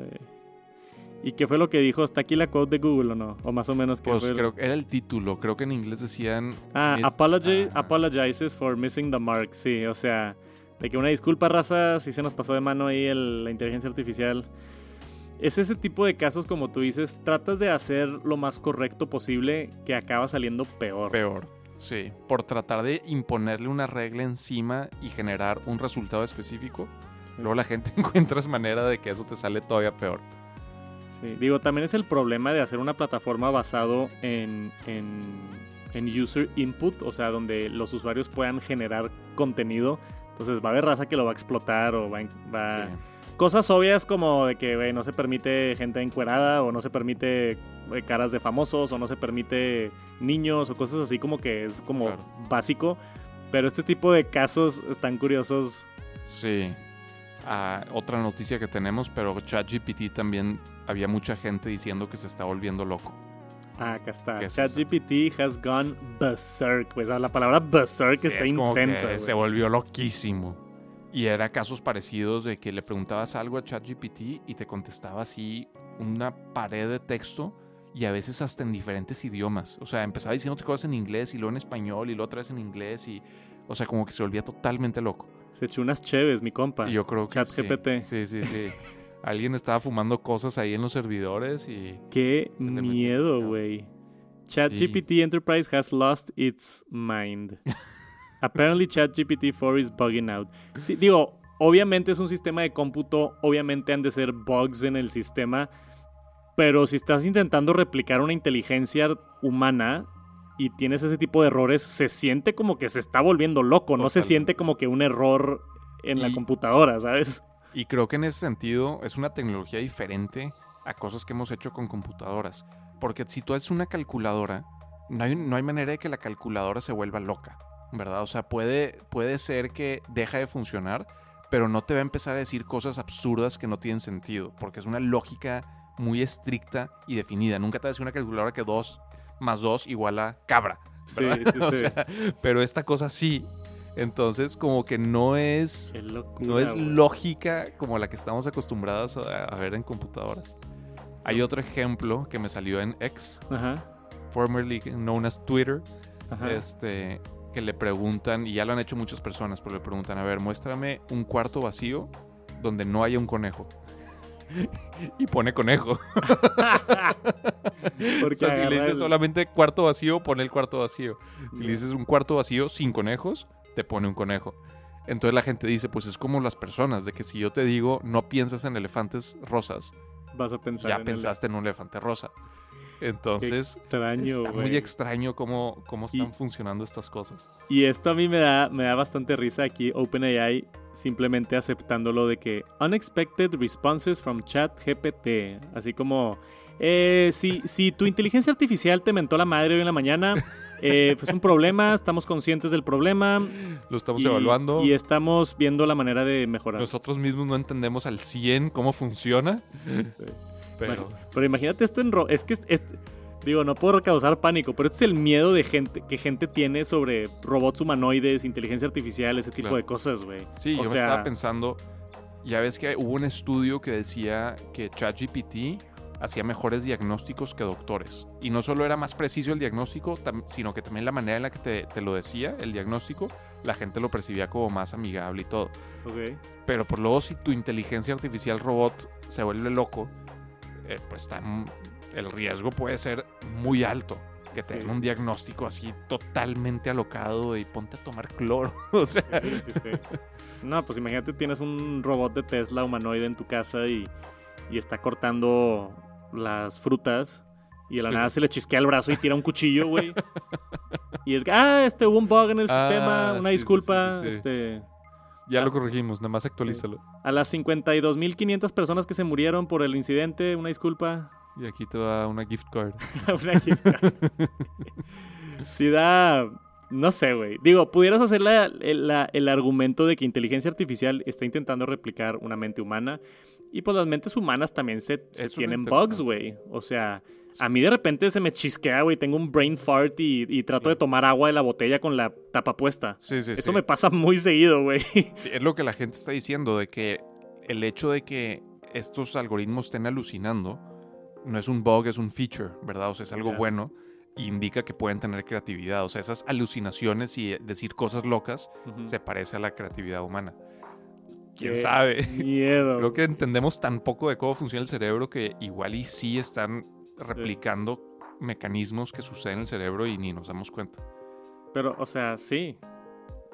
¿Y qué fue lo que dijo? ¿Está aquí la quote de Google o no? O más o menos que Pues fue... creo que era el título. Creo que en inglés decían. Ah, apology, Ajá. apologizes for missing the mark. Sí, o sea, de que una disculpa, raza, si se nos pasó de mano ahí el- la inteligencia artificial. Es ese tipo de casos, como tú dices, tratas de hacer lo más correcto posible que acaba saliendo peor. Peor. Sí. Por tratar de imponerle una regla encima y generar un resultado específico. Luego la gente encuentra manera de que eso te sale todavía peor. Sí, Digo, también es el problema de hacer una plataforma basado en, en, en user input, o sea, donde los usuarios puedan generar contenido. Entonces va a haber raza que lo va a explotar o va, a- va Sí. Cosas obvias como de que no se permite gente encuerada o no se permite eh, caras de famosos o no se permite niños o cosas así como que es como Claro. básico. Pero este tipo de casos están curiosos. Sí. Otra noticia que tenemos, pero ChatGPT también había mucha gente diciendo que se está volviendo loco. Ah, acá está. ChatGPT has gone berserk. Pues la palabra berserk Sí, está es como que intensa. se volvió loquísimo. Y era casos parecidos de que le preguntabas algo a ChatGPT y te contestaba así una pared de texto y a veces hasta en diferentes idiomas. O sea, empezaba diciéndote cosas en inglés y luego en español y luego otra vez en inglés y, o sea, como que se volvía totalmente loco. Se echó unas cheves, mi compa. Yo creo que Chat sí. GPT. Sí, sí, sí. Alguien estaba fumando cosas ahí en los servidores y Qué miedo, güey. ChatGPT Enterprise has lost its mind. Apparently ChatGPT 4 is bugging out. Sí, digo, obviamente es un sistema de cómputo, obviamente han de ser bugs en el sistema, pero si estás intentando replicar una inteligencia humana y tienes ese tipo de errores, se siente como que se está volviendo loco, no se siente como que un error en la computadora, ¿sabes? Y creo que en ese sentido es una tecnología diferente a cosas que hemos hecho con computadoras. Porque si tú haces una calculadora, no hay, no hay manera de que la calculadora se vuelva loca, ¿verdad? O sea, puede, puede ser que deja de funcionar, pero no te va a empezar a decir cosas absurdas que no tienen sentido, porque es una lógica muy estricta y definida. Nunca te va a decir una calculadora que 2 más 2 igual a cabra. Sí, sí, O sí. sea, pero esta cosa sí. Entonces, como que no es locura, no es lógica como la que estamos acostumbrados a, a ver en computadoras. Hay otro ejemplo que me salió en X, Ajá, formerly known as Twitter, ajá. este, que le preguntan, y ya lo han hecho muchas personas, pero le preguntan, a ver, muéstrame un cuarto vacío donde no haya un conejo. Y pone conejo. Porque O sea, si le dices solamente cuarto vacío, pone el cuarto vacío. Si le dices un cuarto vacío sin conejos, te pone un conejo. Entonces la gente dice, pues es como las personas, de que si yo te digo no piensas en elefantes rosas, vas a pensar ya en el- pensaste en un elefante rosa. Entonces, extraño, está muy extraño cómo, cómo Y- están funcionando estas cosas. Y esto a mí me da, me da bastante risa aquí, OpenAI simplemente aceptándolo de que unexpected responses from chat GPT. Así como, eh, si, si tu inteligencia artificial te mentó la madre hoy en la mañana, eh, pues un problema, estamos conscientes del problema. Lo estamos y, evaluando. Y estamos viendo la manera de mejorar. Nosotros mismos no entendemos al 100 cómo funciona. Pero Pero imagínate esto en... ro- Es que... es- es- digo, no puedo causar pánico, pero este es el miedo de gente que gente tiene sobre robots humanoides, inteligencia artificial, ese tipo Claro. de cosas, güey. sí, O yo me estaba pensando, ya ves que hubo un estudio que decía que ChatGPT hacía mejores diagnósticos que doctores. Y no solo era más preciso el diagnóstico, sino que también la manera en la que te, te lo decía, el diagnóstico, la gente lo percibía como más amigable y todo. Pero por luego si tu inteligencia artificial robot se vuelve loco, eh, pues está m- el riesgo puede ser muy alto. Que te Sí. den un diagnóstico así totalmente alocado y ponte a tomar cloro. o sea, Sí, sí, sí. No, pues imagínate, tienes un robot de Tesla humanoide en tu casa y, y está cortando las frutas y de la Sí. nada se le chisquea el brazo y tira un cuchillo, güey. Y es que, ah, este, hubo un bug en el Ah, sistema, una sí, disculpa. sí. Este, ya Ah. lo corregimos, nada más actualízalo. a las 52.500 personas que se murieron por el incidente, una disculpa. Y aquí te da una gift card. Una chica. sí da... No sé, güey. Digo, pudieras hacer la- la- el argumento de que inteligencia artificial está intentando replicar una mente humana. Y pues las mentes humanas también se, tienen bugs, güey. O sea, a mí de repente se me chisquea, güey. Tengo un brain fart y, y trato de tomar agua de la botella con la tapa puesta. Sí, sí, Eso sí. me pasa muy seguido, güey. Sí, es lo que la gente está diciendo, de que el hecho de que estos algoritmos estén alucinando no es un bug, es un feature, ¿verdad? O sea, es algo Ya. bueno indica que pueden tener creatividad. O sea, esas alucinaciones y decir cosas locas se parece a la creatividad humana. ¿Quién Qué sabe? Miedo. Creo que entendemos tan poco de cómo funciona el cerebro que igual y sí están replicando mecanismos que suceden en el cerebro y ni nos damos cuenta. Pero, o sea, sí.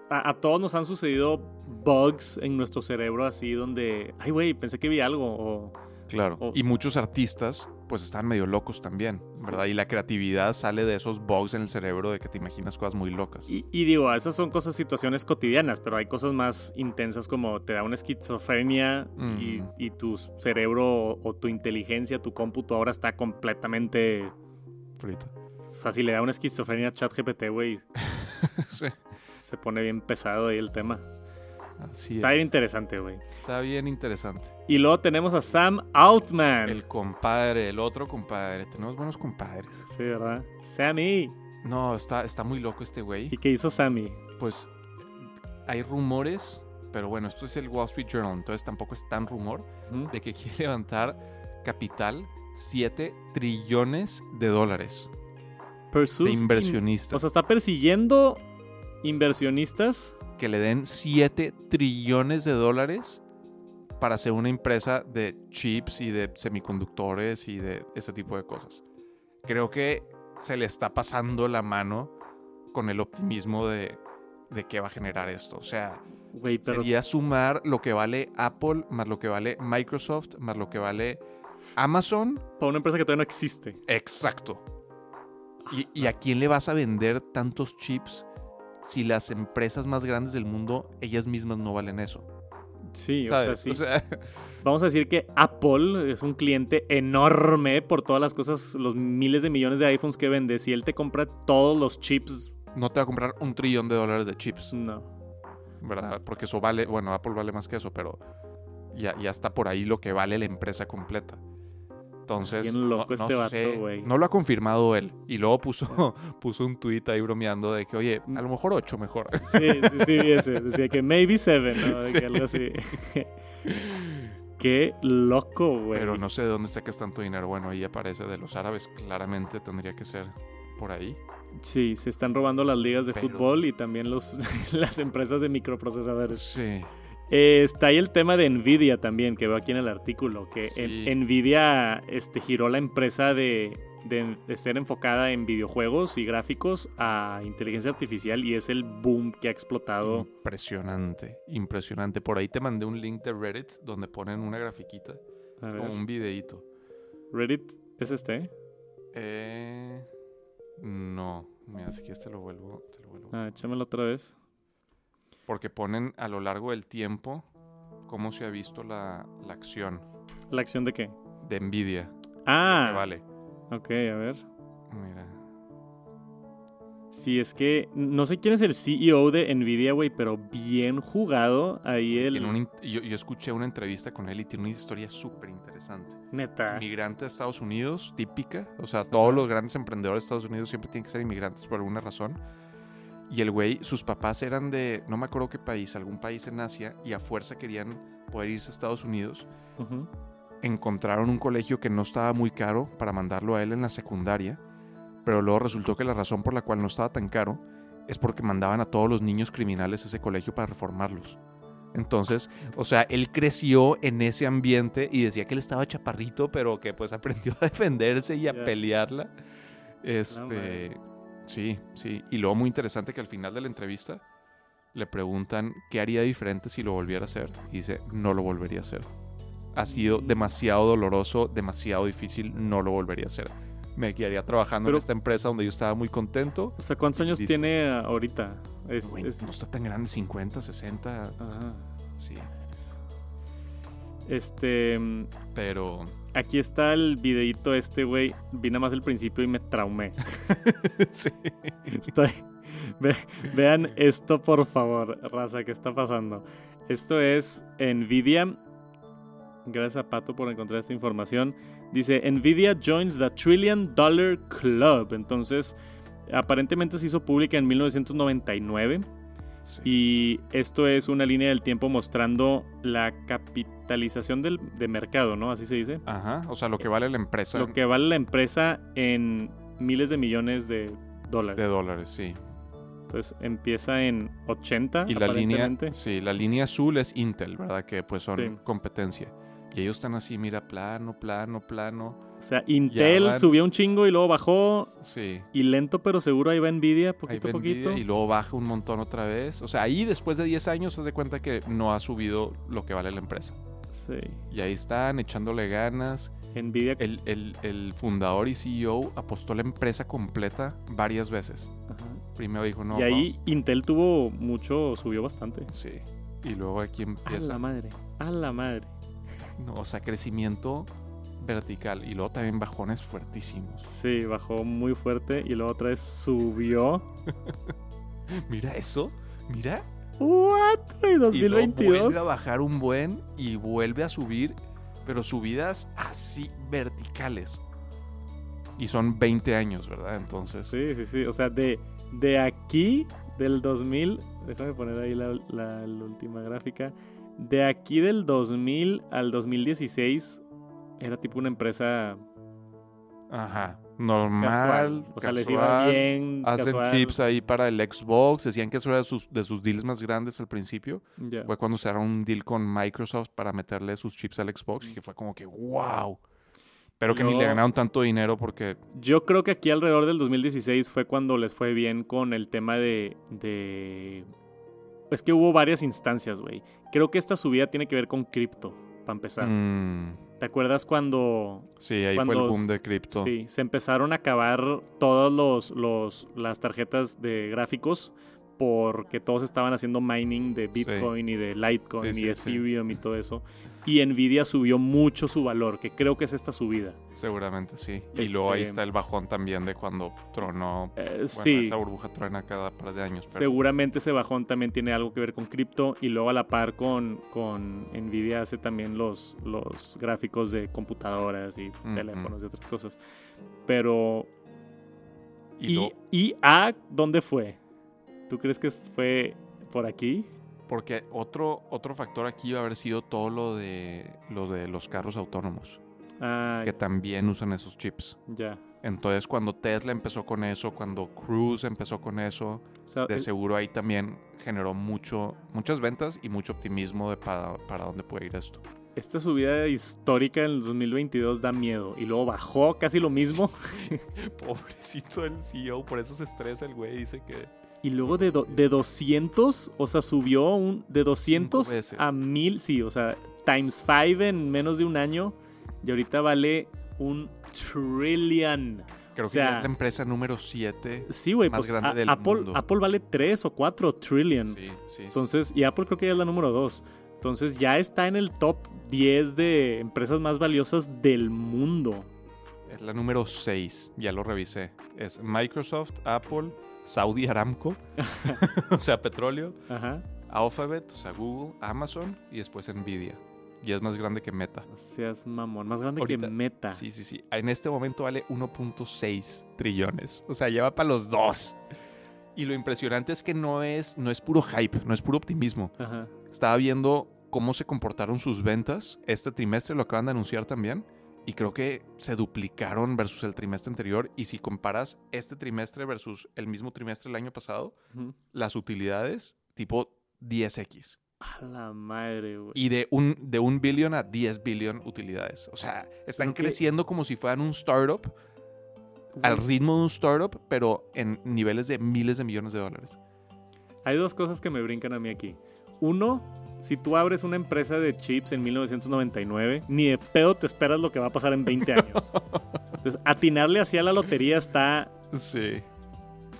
A, a todos nos han sucedido bugs en nuestro cerebro así donde, ay, güey, pensé que vi algo. O, Claro. O- Y muchos artistas pues están medio locos también, ¿verdad? Y la creatividad sale de esos bugs en el cerebro de que te imaginas cosas muy locas. y, y digo, esas son cosas, situaciones cotidianas, pero hay cosas más intensas como te da una esquizofrenia y, Mm. y tu cerebro o, o tu inteligencia, tu cómputo ahora está completamente... Frito. O sea, si le da una esquizofrenia a ChatGPT, güey, sí. se pone bien pesado ahí el tema. Así Está bien es. interesante, güey. Está bien interesante. Y luego tenemos a Sam Altman. El compadre, el otro compadre. Tenemos buenos compadres. Sí, ¿verdad? Sammy. No, está, está muy loco este güey. ¿Y qué hizo Sammy? Pues hay rumores, pero bueno, esto es el Wall Street Journal, entonces tampoco es tan rumor, de que quiere levantar capital 7 trillones de dólares de Pursues in- inversionistas. O sea, está persiguiendo inversionistas que le den 7 trillones de dólares para hacer una empresa de chips y de semiconductores y de ese tipo de cosas. Creo que se le está pasando la mano con el optimismo de, de qué va a generar esto. O sea, pero sería sumar lo que vale Apple, más lo que vale Microsoft, más lo que vale Amazon. para una empresa que todavía no existe. Exacto. ¿Y, y a quién le vas a vender tantos chips si las empresas más grandes del mundo, ellas mismas no valen eso? Sí, ¿Sabes? o sea, sí. O sea, Vamos a decir que Apple es un cliente enorme por todas las cosas, los miles de millones de iPhones que vende. Si él te compra todos los chips, no te va a comprar un trillón de dólares de chips, no. ¿verdad? Porque eso vale, bueno, Apple vale más que eso, pero ya, ya está por ahí lo que vale la empresa completa. Entonces, Bien loco no, este vato, sé, güey. no lo ha confirmado él. Y luego puso, puso un tuit ahí bromeando de que, oye, a lo mejor ocho mejor. Sí, sí, sí, ese. Decía que maybe seven, ¿no? De Sí. que algo así. Qué loco, güey. Pero no sé de dónde sacas tanto dinero. Bueno, ahí aparece de los árabes. Claramente tendría que ser por ahí. Sí, se están robando las ligas de Pero- fútbol y también los, las empresas de microprocesadores. Sí. Eh, está ahí el tema de Nvidia también, que veo aquí en el artículo, que Sí. en- Nvidia este, giró la empresa de, de- de ser enfocada en videojuegos y gráficos a inteligencia artificial y es el boom que ha explotado. Impresionante, impresionante. Por ahí te mandé un link de Reddit donde ponen una grafiquita o un videíto. Reddit es este. Eh, no, mira, si quieres te lo vuelvo, te lo vuelvo. Ah, échamelo otra vez. Porque ponen a lo largo del tiempo cómo se ha visto la, la acción ¿La acción de qué? de Nvidia. Ah, Vale, ok, a ver. mira. Sí, es que no sé quién es el CEO de Nvidia, güey, pero bien jugado ahí el... Un in- yo, yo escuché una entrevista con él y tiene una historia súper interesante. Neta. Inmigrante de Estados Unidos, típica. O sea, todos los grandes emprendedores de Estados Unidos siempre tienen que ser inmigrantes por alguna razón. Y el güey, sus papás eran de, no me acuerdo qué país, algún país en Asia, y a fuerza querían poder irse a Estados Unidos. Encontraron un colegio que no estaba muy caro para mandarlo a él en la secundaria, pero luego resultó que la razón por la cual no estaba tan caro es porque mandaban a todos los niños criminales a ese colegio para reformarlos. Entonces, o sea, él creció en ese ambiente y decía que él estaba chaparrito, pero que pues aprendió a defenderse y a Ya. pelearla. Este. Sí, sí. Y luego muy interesante que al final de la entrevista le preguntan qué haría diferente si lo volviera a hacer. Y dice, no lo volvería a hacer. Ha sido demasiado doloroso, demasiado difícil, no lo volvería a hacer. Me quedaría trabajando Pero- en esta empresa donde yo estaba muy contento. O sea, ¿cuántos años Dice- tiene ahorita? Es, Güey, es- No está tan grande, 50, 60, Ajá. sí. Este, mm, Pero aquí está el videito este, güey. Vi nada más el principio y me traumé. sí. Estoy... Ve- vean esto, por favor, raza, ¿qué está pasando? Esto es Nvidia. Gracias a Pato por encontrar esta información. Dice, Nvidia joins the Trillion Dollar Club. Entonces, aparentemente se hizo pública en 1999. Sí. Y esto es una línea del tiempo mostrando la capitalización del, de mercado, ¿no? Así se dice. Ajá, o sea, lo que vale la empresa Lo que vale la empresa en miles de millones de dólares. de dólares, sí. Entonces empieza en 80. Y la línea, sí, la línea azul es Intel, ¿verdad? Que pues son Sí. competencia. Y ellos están así, mira, plano, plano, plano. O sea, Intel subió un chingo y luego bajó. Sí. Y lento pero seguro ahí va Nvidia, poquito a poquito. Nvidia y luego baja un montón otra vez. O sea, ahí después de 10 años se de cuenta que no ha subido lo que vale la empresa. Sí. Y ahí están echándole ganas. Nvidia. El, el- el fundador y CEO apostó la empresa completa varias veces. Ajá. Primero dijo, no. y ahí vamos- Intel tuvo mucho, subió bastante. Sí. Y luego aquí A empieza. la madre. A la madre. No, o sea, crecimiento vertical. Y luego también bajones fuertísimos. Sí, bajó muy fuerte y luego otra vez subió. Mira eso. Mira. ¿What? Y luego 2022. vuelve a bajar un buen y vuelve a subir. Pero subidas así verticales. Y son 20 años, ¿verdad? Entonces. Sí, sí, sí. O sea, de, de aquí, del 2000, déjame poner ahí la, la- la última gráfica. De aquí del 2000 al 2016 era tipo una empresa Ajá. normal, casual. O sea, les iba bien. Hacen casual. chips ahí para el Xbox. Decían que eso era de sus, de sus deals más grandes al principio. Fue cuando usaron un deal con Microsoft para meterle sus chips al Xbox. Y que fue como que, wow. Pero que ni le ganaron tanto dinero porque Yo creo que aquí alrededor del 2016 fue cuando les fue bien con el tema de. de... Es que hubo varias instancias, güey. Creo que esta subida tiene que ver con cripto, para empezar. mm, ¿Te acuerdas cuando sí, ahí fue el boom de cripto. Sí, se empezaron a acabar todas los, los, las tarjetas de gráficos porque todos estaban haciendo mining de Bitcoin y de Litecoin Sí, y sí. Ethereum y todo eso. Y Nvidia subió mucho su valor, que creo que es esta subida. Seguramente sí. Y luego ahí Este- está el bajón también de cuando tronó. Eh, Bueno, sí, esa burbuja truena cada par de años. Pero seguramente ese bajón también tiene algo que ver con cripto y luego a la par con, con Nvidia hace también los, los gráficos de computadoras y teléfonos y otras cosas. Pero y ¿Y, y a dónde fue? ¿Tú crees que fue por aquí? porque otro, otro factor aquí va a haber sido todo lo de, lo de los carros autónomos, Ah, que también usan esos chips. ya. Entonces, cuando Tesla empezó con eso, cuando Cruise empezó con eso, O sea, de el- seguro ahí también generó mucho, muchas ventas y mucho optimismo de para, para dónde puede ir esto. esta subida histórica en el 2022 da miedo. Y luego bajó casi lo mismo. Pobrecito el CEO, por eso se estresa el güey, dice que... Y luego de, do- de 200, o sea, subió un, de 200 veces. a 1000, sí, o sea, times 5 en menos de un año. Y ahorita vale un trillion. Creo O sea- que es la empresa número 7. Sí, güey, Más pues grande a- del Apple, mundo. Apple vale 3 o 4 trillion. Sí, sí, sí. Entonces, y Apple creo que ya es la número 2. Entonces ya está en el top 10 de empresas más valiosas del mundo. Es la número 6, ya lo revisé. Es Microsoft, Apple, Saudi Aramco, o sea, petróleo, Ajá. Alphabet, o sea, Google, Amazon y después Nvidia. Y es más grande que Meta. No seas mamón. Más grande Ahorita- que Meta. Sí, sí, sí. En este momento vale 1.6 trillones. O sea, lleva para los dos. Y lo impresionante es que no es, no es puro hype, no es puro optimismo. Ajá. Estaba viendo cómo se comportaron sus ventas este trimestre, lo acaban de anunciar también. Y creo que se duplicaron versus el trimestre anterior. Y si comparas este trimestre versus el mismo trimestre del año pasado, las utilidades tipo 10x. A la madre, güey. Y de un, de un billón a 10 billion utilidades. O sea, están Creo que- creciendo como si fueran un startup, al ritmo de un startup, pero en niveles de miles de millones de dólares. Hay dos cosas que me brincan a mí aquí. Uno, si tú abres una empresa de chips en 1999, ni de pedo te esperas lo que va a pasar en 20 años. Entonces, atinarle así a la lotería está Sí,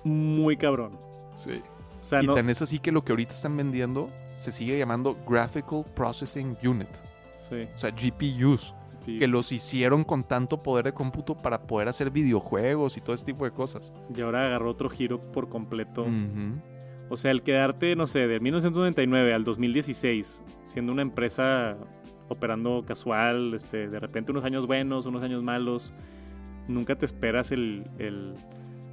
muy cabrón. sí. O sea, y no, tan es así que lo que ahorita están vendiendo se sigue llamando Graphical Processing Unit. sí, O sea, GPUs. sí. Que los hicieron con tanto poder de cómputo para poder hacer videojuegos y todo ese tipo de cosas. Y ahora agarró otro giro por completo. Ujú. O sea, el quedarte, no sé, de 1999 al 2016, siendo una empresa operando casual, este, de repente unos años buenos, unos años malos, nunca te esperas el... el-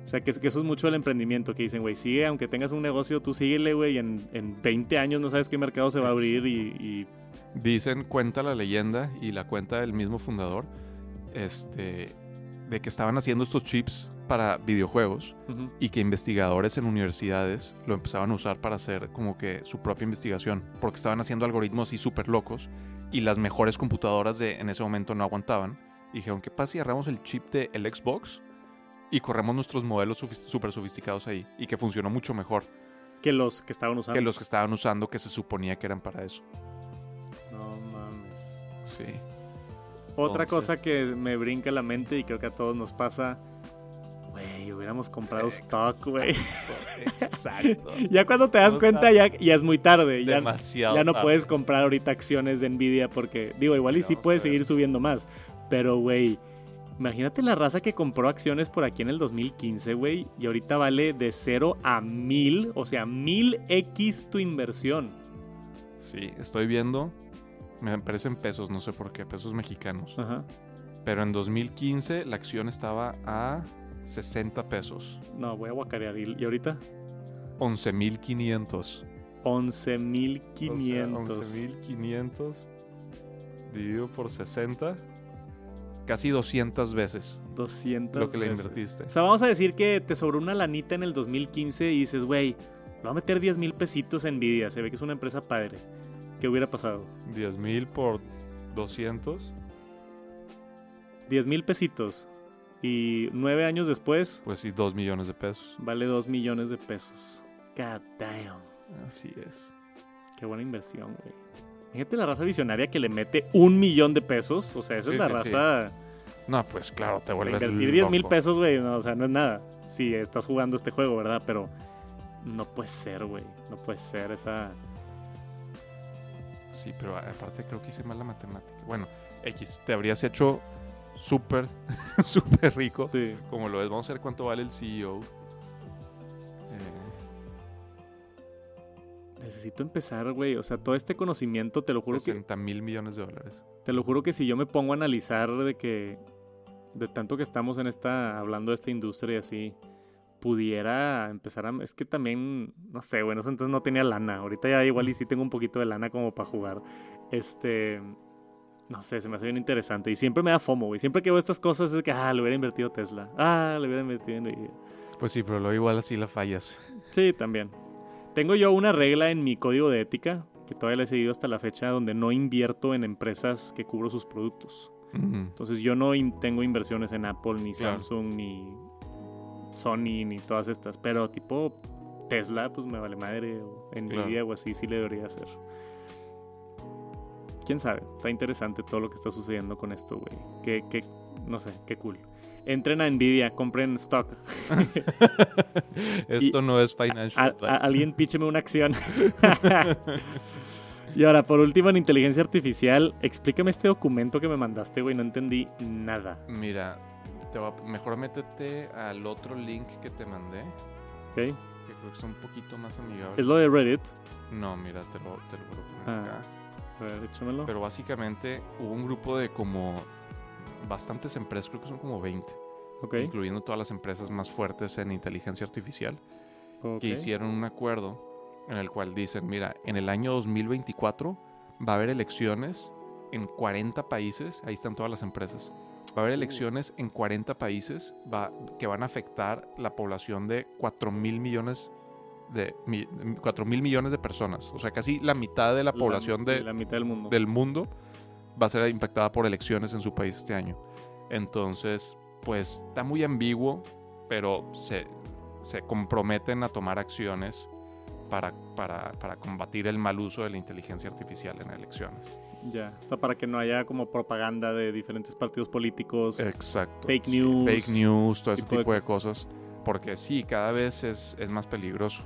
o sea, que, que eso es mucho del emprendimiento, que dicen, güey, sigue, aunque tengas un negocio, tú síguele, güey, y en, en 20 años no sabes qué mercado se va a abrir y... y- Dicen, cuenta la leyenda y la cuenta del mismo fundador, este, de que estaban haciendo estos chips para videojuegos ujú. y que investigadores en universidades lo empezaban a usar para hacer como que su propia investigación, porque estaban haciendo algoritmos así súper locos y las mejores computadoras de en ese momento no aguantaban. Y dijeron, ¿qué pasa si agarramos el chip del el Xbox y corremos nuestros modelos súper sofisticados ahí? Y que funcionó mucho mejor que los que estaban usando. que los que estaban usando que se suponía que eran para eso. No mames. Sí. Otra cosa que me brinca la mente y creo que a todos nos pasa, güey, hubiéramos comprado stock, güey. Exacto. Ya cuando te das cuenta ya, ya es muy tarde. Ya, Demasiado. ya no tarde. puedes comprar ahorita acciones de Nvidia porque, digo, igual y sí puedes seguir subiendo más. Pero, güey, imagínate la raza que compró acciones por aquí en el 2015, güey, y ahorita vale de 0 a 1000, o sea, 1000x tu inversión. Sí, estoy viendo. Me parecen pesos, no sé por qué, pesos mexicanos. Ajá. Pero en 2015 la acción estaba a 60 pesos. No, voy a guacarear. ¿Y, y ahorita? 11.500. 11.500. 11.500 dividido por 60. casi 200 veces 200 lo que le veces. invertiste. O sea, vamos a decir que te sobró una lanita en el 2015 y dices, güey, le voy a meter 10 mil pesitos en Nvidia. Se ve que es una empresa padre. ¿Qué hubiera pasado? 10 mil por 200, 10 mil pesitos. Y nueve años después, pues sí, 2 millones de pesos. vale 2 millones de pesos. God damn. Así es. Qué buena inversión, güey. Fíjate la raza visionaria que le mete un millón de pesos. O sea, esa Sí, es la sí, sí. raza. No, pues claro, te vuelves invertir 10 mil pesos, güey. no, o sea, no es nada. Si estás jugando este juego, ¿verdad? Pero no puede ser, güey. No puede ser esa. Sí, pero aparte creo que hice mal la matemática. Bueno, X, te habrías hecho súper, súper rico. Sí. Como lo ves, vamos a ver cuánto vale el CEO. Eh, Necesito empezar, güey. O sea, todo este conocimiento, te lo juro que 60 mil millones de dólares. Te lo juro que si yo me pongo a analizar de que de tanto que estamos en esta hablando de esta industria y así pudiera empezar a es que también no sé, bueno, eso entonces no tenía lana. Ahorita ya igual y sí tengo un poquito de lana como para jugar. Este no sé, se me hace bien interesante y siempre me da FOMO, güey. Siempre que veo estas cosas es de que ah, le hubiera invertido Tesla. Ah, le hubiera invertido en. Pues sí, pero luego igual así la fallas. Sí, también. Tengo yo una regla en mi código de ética que todavía la he seguido hasta la fecha donde no invierto en empresas que cubro sus productos. Entonces yo no in- tengo inversiones en Apple, ni Claro. Samsung, ni Sony, ni todas estas. Pero tipo Tesla, pues me vale madre. O Nvidia o así, sí le debería hacer. Quién sabe, está interesante todo lo que está sucediendo con esto, güey. Que, que, no sé, qué cool. Entren a Nvidia, compren stock. Esto no es financial a- alguien pícheme una acción. y ahora, por último, en inteligencia artificial, explícame este documento que me mandaste, güey. No entendí nada. Mira, te voy a- mejor métete al otro link que te mandé, ¿ok? que creo que es un poquito más amigable. Es lo de Reddit. No, mira, te lo, te lo voy a poner Ah. acá. A ver, échamelo. Pero básicamente hubo un grupo de como bastantes empresas, creo que son como 20, Ok. incluyendo todas las empresas más fuertes en inteligencia artificial, ok. que hicieron un acuerdo en el cual dicen, mira, en el año 2024 va a haber elecciones en 40 países, ahí están todas las empresas, va a haber elecciones en 40 países va- que van a afectar la población de 4 mil millones de, mi- 4 mil millones de personas, o sea, casi la mitad de la población sí, de, la mitad del mundo. del mundo va a ser impactada por elecciones en su país este año. Entonces, pues está muy ambiguo, pero se, se comprometen a tomar acciones para, para, para combatir el mal uso de la inteligencia artificial en elecciones. Ya. O sea, para que no haya como propaganda de diferentes partidos políticos. Exacto. Fake sí, news, Fake news, todo ese tipo de cosas. Porque sí, cada vez es, es más peligroso.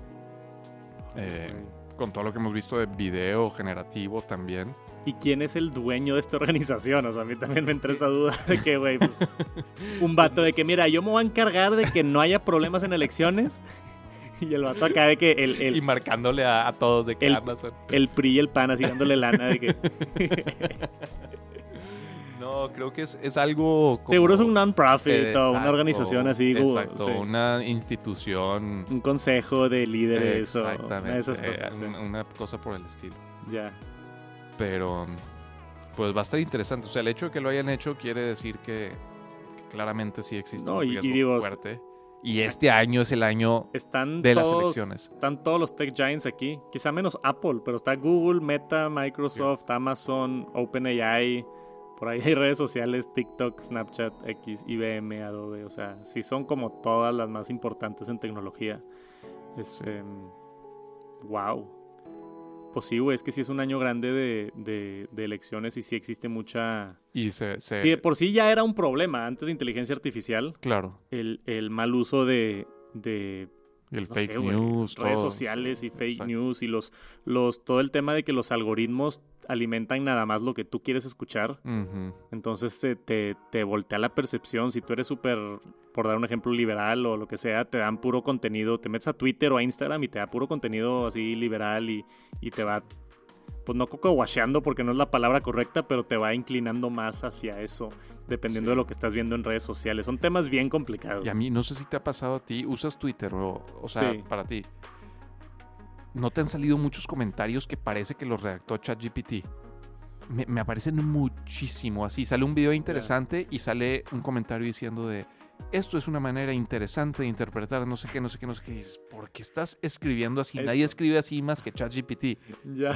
Eh, con todo lo que hemos visto de video generativo también. ¿Y quién es el dueño de esta organización? O sea, a mí también me entra esa duda de que, güey, pues, un vato de que, mira, yo me voy a encargar de que no haya problemas en elecciones. Y el vato acá de que el, el, y marcándole a, a todos de que el- Amazon. el PRI y el PAN así dándole lana de que... No, creo que es, es algo. como- Seguro es un non-profit o una organización así. Exacto, sí. una institución. Un consejo de líderes o una de Exactamente. esas cosas. eh, sí. una, cosa por el estilo. Ya. Pero, pues va a estar interesante. O sea, el hecho de que lo hayan hecho quiere decir que, que claramente sí existe No, un y- y riesgo digo, fuerte. Y este año es el año. Están De las elecciones. Están todos los tech giants aquí. Quizá menos Apple, pero está Google, Meta, Microsoft, Amazon, OpenAI. Por ahí hay redes sociales, TikTok, Snapchat, X, IBM, Adobe. O sea, sí son como todas las más importantes en tecnología. Este, wow. Pues sí, güey, es que sí es un año grande de, de- de elecciones y sí existe mucha... Y se. se- Sí, de por sí ya era un problema antes de inteligencia artificial, claro. el, el mal uso de, de Y el no fake sé, news. redes sociales y fake Exacto. news y los, los todo el tema de que los algoritmos alimentan nada más lo que tú quieres escuchar entonces eh, te, te voltea la percepción si tú eres súper por dar un ejemplo liberal o lo que sea te dan puro contenido te metes a Twitter o a Instagram y te da puro contenido así liberal y, y te va pues no coco washeando porque no es la palabra correcta pero te va inclinando más hacia eso dependiendo Sí. de lo que estás viendo en redes sociales son temas bien complicados Y a mí, no sé si te ha pasado a ti, usas Twitter o, o sea, Sí. para ti. ¿No te han salido muchos comentarios que parece que los redactó ChatGPT? me, me aparecen muchísimo. Así sale un video interesante y sale un comentario diciendo de esto es una manera interesante de interpretar no sé qué, no sé qué, no sé qué. Y dices, ¿por qué estás escribiendo así? Nadie escribe así más que ChatGPT. Ya.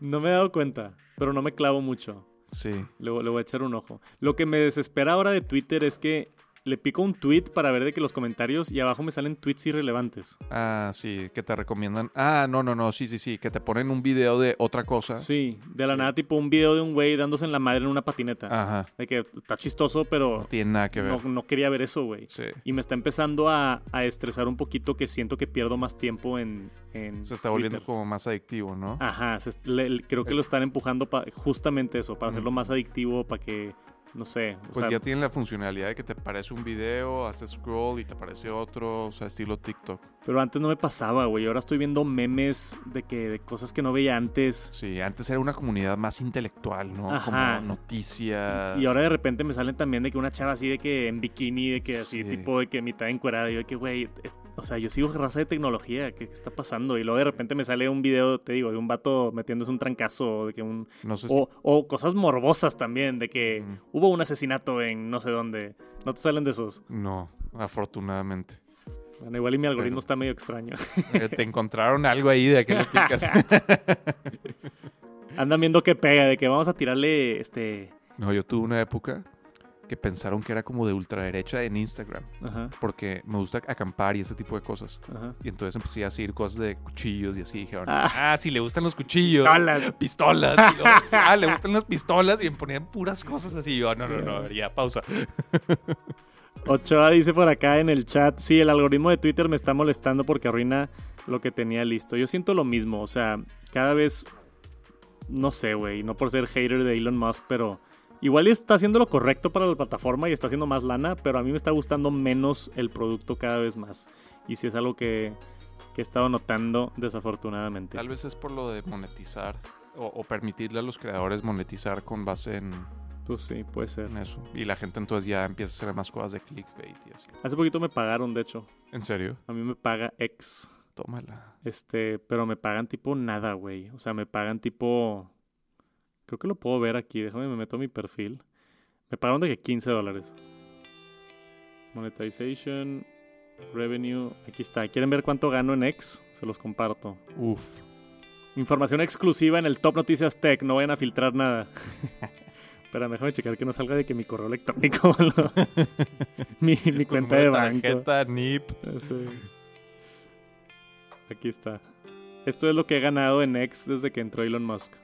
No me he dado cuenta, pero no me clavo mucho. Sí. Le, le voy a echar un ojo. Lo que me desespera ahora de Twitter es que le pico un tweet para ver de que los comentarios y abajo me salen tweets irrelevantes. Ah, sí, que te recomiendan. Ah, no, no, no, sí, sí, sí, que te ponen un video de otra cosa. Sí, de la Sí. nada tipo un video de un güey dándose en la madre en una patineta. Ajá, De que está chistoso, no pero tiene nada que ver. no, no quería ver eso, güey. Sí. Y me está empezando a, a estresar un poquito que siento que pierdo más tiempo en... en Se está volviendo como más adictivo, ¿no? Ajá, se- le- le- creo que lo están empujando justamente eso, para hacerlo más adictivo, para que, no sé, o Pues sea, ya tienen la funcionalidad de que te aparece un video, haces scroll y te aparece otro, o sea, estilo TikTok. pero antes no me pasaba, güey. Ahora estoy viendo memes de que de cosas que no veía antes. Sí, antes era una comunidad más intelectual, ¿no? Ajá. Como noticias. Y ahora de repente me salen también de que una chava así de que en bikini, de que así Sí. tipo de que mitad encuerada. Y yo de que, güey, es- o sea, yo sigo raza de tecnología, ¿qué, qué está pasando? Y luego de repente me sale un video, te digo, de un vato metiéndose un trancazo, de que un... No sé si... O, o cosas morbosas también, de que Mm. Hubo un asesinato en no sé dónde. ¿No te salen de esos? No, afortunadamente. Bueno, igual y mi algoritmo Pero- está medio extraño. Eh, te encontraron algo ahí de que le picas. Andan viendo qué pega, de que vamos a tirarle este... no, yo tuve una época que pensaron que era como de ultraderecha en Instagram, Ajá, porque me gusta acampar y ese tipo de cosas. ajá. Y entonces empecé a seguir cosas de cuchillos y así. Dijeron, Ah. ah, si le gustan los cuchillos. Pistolas. Ah, le gustan las pistolas y me ponían puras cosas así. Yo, no, no, no, ver, ya, pausa. Ochoa dice por acá en el chat, sí, el algoritmo de Twitter me está molestando porque arruina lo que tenía listo. Yo siento lo mismo, o sea, cada vez, no sé, güey, no por ser hater de Elon Musk, pero igual está haciendo lo correcto para la plataforma y está haciendo más lana, pero a mí me está gustando menos el producto cada vez más. Y sí es algo que, que he estado notando desafortunadamente. Tal vez es por lo de monetizar o, o permitirle a los creadores monetizar con base en, Pues sí, puede ser. en eso. Y la gente entonces ya empieza a hacer más cosas de clickbait y así. Hace poquito me pagaron, de hecho. ¿En serio? A mí me paga X. Tómala. Este, pero me pagan tipo nada, güey. O sea, me pagan tipo. Creo que lo puedo ver aquí. Déjame, me meto a mi perfil. Me pagaron de que 15 dólares. Monetization, revenue. Aquí está. ¿Quieren ver cuánto gano en X? Se los comparto. Uf. Información exclusiva en el Top Noticias Tech. No vayan a filtrar nada. Espera, déjame checar que no salga de que mi correo electrónico. mi, mi cuenta de banco. Tarjeta, NIP. Sí. Aquí está. Esto es lo que he ganado en X desde que entró Elon Musk.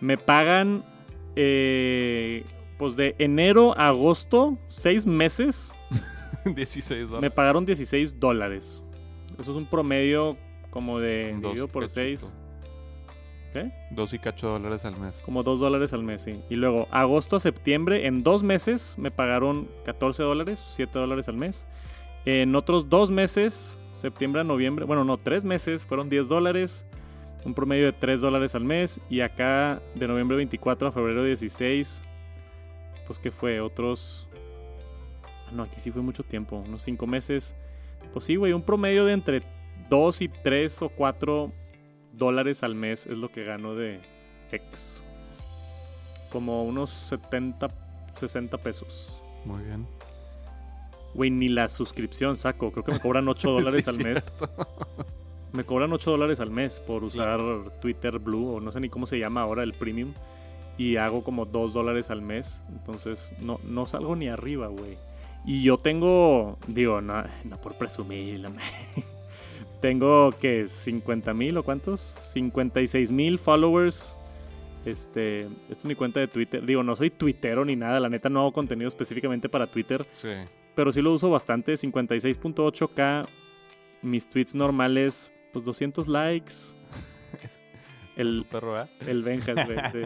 Me pagan, eh, pues de enero a agosto, seis meses, 16 dólares. me pagaron 16 dólares. Eso es un promedio como de Dos dividido por cachito. 6, ¿qué? Dos y cacho dólares al mes. Como 2 dólares al mes, sí. Y luego, agosto a septiembre, en dos meses me pagaron 14 dólares, 7 dólares al mes. En otros dos meses, septiembre a noviembre, bueno, no, tres meses, fueron 10 dólares. Un promedio de 3 dólares al mes. Y acá, de noviembre 24 a febrero 16, pues que fue otros... ah, No, aquí sí fue mucho tiempo, unos 5 meses. Pues sí, güey, un promedio de entre 2 y 3 o 4 dólares al mes es lo que gano de X. Como unos 70, 60 pesos. Muy bien. Güey, ni la suscripción saco. Creo que me cobran 8 dólares Sí, al mes. Me cobran 8 dólares al mes por usar Twitter Blue o no sé ni cómo se llama ahora el premium. Y hago como 2 dólares al mes. Entonces no, no salgo ni arriba, güey. Y yo tengo, digo, no, no por presumir. tengo que 50 mil o cuántos? 56 mil followers. Este, esta es mi cuenta de Twitter. Digo, no soy tuitero ni nada. La neta no hago contenido específicamente para Twitter Sí. pero sí lo uso bastante, 56.8k. Mis tweets normales, pues 200 likes. El, Perro, ¿eh? el Benjas, güey. sí.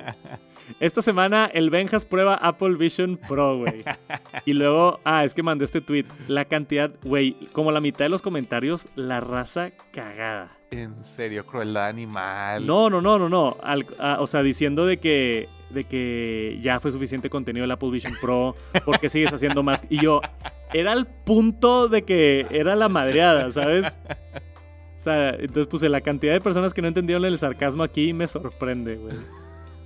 Esta semana el Benjas prueba Apple Vision Pro, güey. Y luego, ah, es que mandé este tweet. La cantidad, güey, como la mitad de los comentarios, la raza cagada. En serio, crueldad animal. No, no, no, no, no. Al- ah, o sea, diciendo de que, de que ya fue suficiente contenido del Apple Vision Pro, porque sigues haciendo más? Y yo, era el punto de que era la madreada, ¿sabes? Entonces puse la cantidad de personas que no entendieron el sarcasmo aquí me sorprende, güey.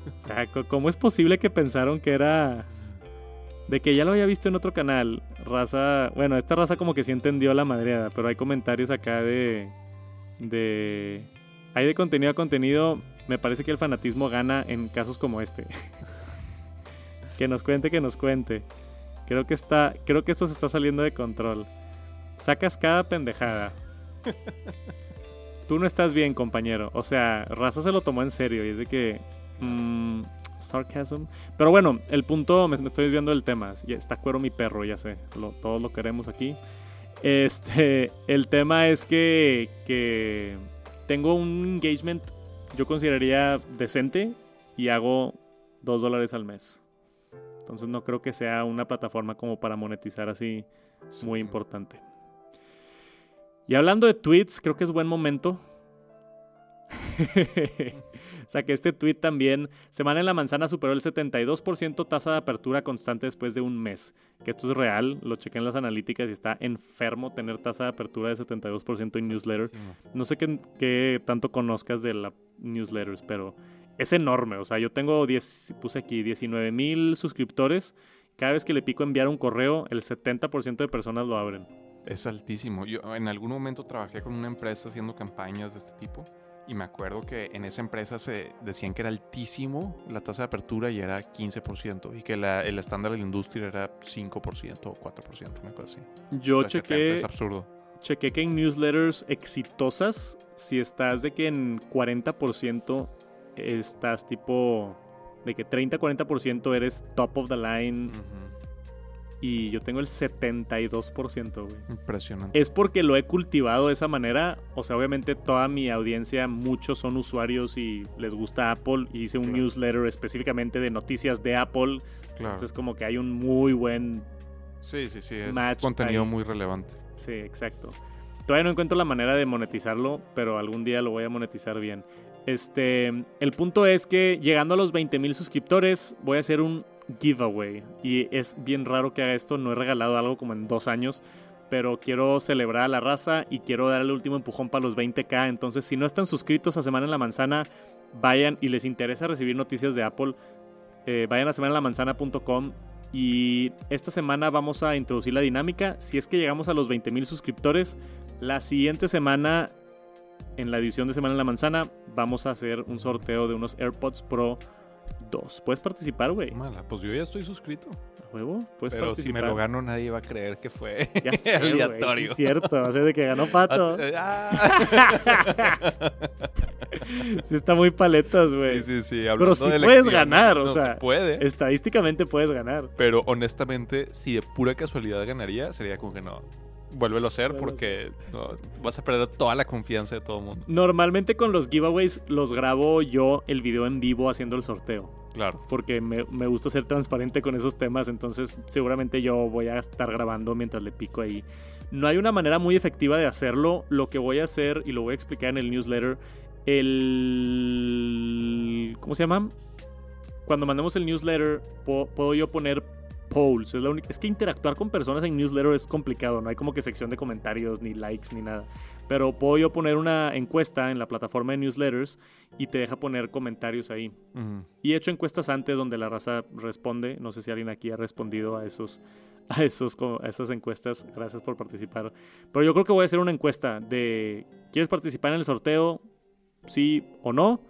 O sea, ¿cómo es posible que pensaron que era... De que ya lo había visto en otro canal. Raza... Bueno, esta raza como que sí entendió la madreada, pero hay comentarios acá de... De... Hay de contenido a contenido. Me parece que el fanatismo gana en casos como este. que nos cuente, que nos cuente. Creo que está... Creo que esto se está saliendo de control. Sacas cada pendejada. Tú no estás bien, compañero. O sea, Raza se lo tomó en serio y es de que... Mmm, sarcasm. Pero bueno, el punto, me, estoy viendo el tema. Ya está cuero mi perro, ya sé. todos lo queremos aquí. Este, el tema es que, que tengo un engagement, yo consideraría decente y hago 2 dólares al mes. Entonces no creo que sea una plataforma como para monetizar así muy importante. Y hablando de tweets, creo que es buen momento. o sea que este tweet también, Semana en la Manzana superó el 72% tasa de apertura constante después de un mes. Que esto es real, lo chequé en las analíticas y está enfermo tener tasa de apertura de 72% en newsletter. No sé qué, tanto conozcas de la newsletters, pero es enorme. O sea, yo tengo 10, puse aquí 19 mil suscriptores. Cada vez que le pico enviar un correo, el 70% de personas lo abren. Es altísimo. Yo en algún momento trabajé con una empresa haciendo campañas de este tipo y me acuerdo que en esa empresa se decían que era altísimo la tasa de apertura y era 15% y que el estándar de la industria era 5% o 4%, una cosa así. Yo chequé... Es absurdo. Chequé que en newsletters exitosas, si estás de que en 40% estás tipo... De que 30-40% eres top of the line y yo tengo el 72%, güey. Impresionante. Es porque lo he cultivado de esa manera. O sea, obviamente toda mi audiencia, muchos son usuarios y les gusta Apple. Y hice un newsletter específicamente de noticias de Apple. Claro. Entonces, como que hay un muy buen. Sí, sí, sí. Es contenido muy relevante. Sí, exacto. Todavía no encuentro la manera de monetizarlo, pero algún día lo voy a monetizar bien. Este, el punto es que llegando a los 20 mil suscriptores, voy a hacer un giveaway. Y es bien raro que haga esto, no he regalado algo como en dos años, pero quiero celebrar a la raza y quiero dar el último empujón para los 20k. Entonces, si no están suscritos a Semana en la Manzana, vayan y les interesa recibir noticias de Apple, eh, vayan a semanalamanzana.com y esta semana vamos a introducir la dinámica. Si es que llegamos a los 20 mil suscriptores, la siguiente semana, en la edición de Semana en la Manzana, vamos a hacer un sorteo de unos AirPods Pro dos. Puedes participar, güey. Mala, pues yo ya estoy suscrito. ¿A huevo? Puedes Pero si me lo gano, nadie va a creer que fue aleatorio. es cierto, va a ser de que ganó Pato. Ah. sí, está muy paletas, güey. Sí, sí, sí. Pero sí puedes ganar, o sea. Se puede. Estadísticamente puedes ganar. Pero honestamente, si de pura casualidad ganaría, sería como que no vuélvelo a hacer porque vas a perder toda la confianza de todo el mundo. Normalmente con los giveaways los grabo yo el video en vivo haciendo el sorteo. Claro. Porque me, gusta ser transparente con esos temas, entonces seguramente yo voy a estar grabando mientras le pico ahí. No hay una manera muy efectiva de hacerlo. Lo que voy a hacer, y lo voy a explicar en el newsletter, el... ¿Cómo se llama? Cuando mandemos el newsletter, puedo yo poner polls. Es, la única, es que interactuar con personas en newsletter es complicado. No hay como que sección de comentarios, ni likes, ni nada. Pero puedo yo poner una encuesta en la plataforma de newsletters y te deja poner comentarios ahí. Y he hecho encuestas antes donde la raza responde. No sé si alguien aquí ha respondido a esos. A, esos, a esas encuestas, gracias por participar. Pero yo creo que voy a hacer una encuesta de ¿quieres participar en el sorteo? Sí o no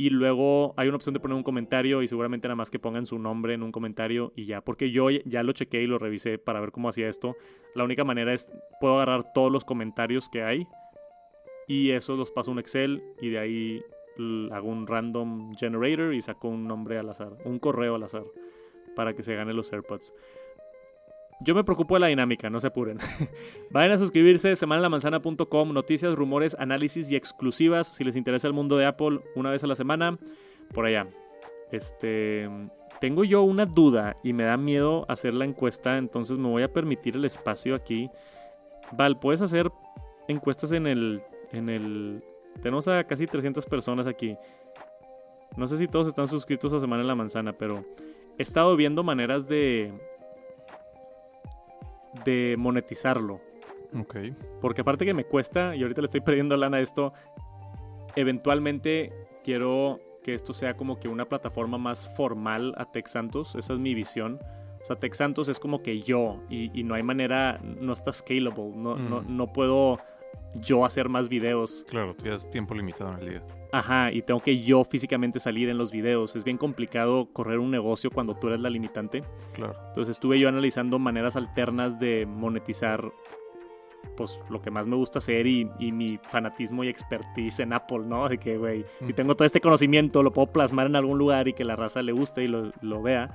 y luego hay una opción de poner un comentario y seguramente nada más que pongan su nombre en un comentario y ya, porque yo ya lo chequé y lo revisé para ver cómo hacía esto. La única manera es, puedo agarrar todos los comentarios que hay y eso los paso a un Excel y de ahí hago un random generator y saco un nombre al azar, un correo al azar para que se gane los AirPods. Yo me preocupo de la dinámica, no se apuren. Vayan a suscribirse, semanalamanzana.com, noticias, rumores, análisis y exclusivas si les interesa el mundo de Apple una vez a la semana, por allá. Este, tengo yo una duda y me da miedo hacer la encuesta, entonces me voy a permitir el espacio aquí. Val, puedes hacer encuestas en el en el tenemos a casi 300 personas aquí. No sé si todos están suscritos a Semana en la Manzana, pero he estado viendo maneras de de monetizarlo. Ok. Porque aparte que me cuesta, y ahorita le estoy perdiendo lana a esto, eventualmente quiero que esto sea como que una plataforma más formal a Tech Santos. Esa es mi visión. O sea, Tech Santos es como que yo y, y no hay manera, no está scalable. No, no, Mm. no puedo yo hacer más videos. Claro, tienes tiempo limitado en el día. Ajá, y tengo que yo físicamente salir en los videos. Es bien complicado correr un negocio cuando tú eres la limitante. Claro. Entonces estuve yo analizando maneras alternas de monetizar pues lo que más me gusta hacer y, y mi fanatismo y expertise en Apple, ¿no? De que, güey, si Mm. tengo todo este conocimiento, lo puedo plasmar en algún lugar y que la raza le guste y lo, lo vea.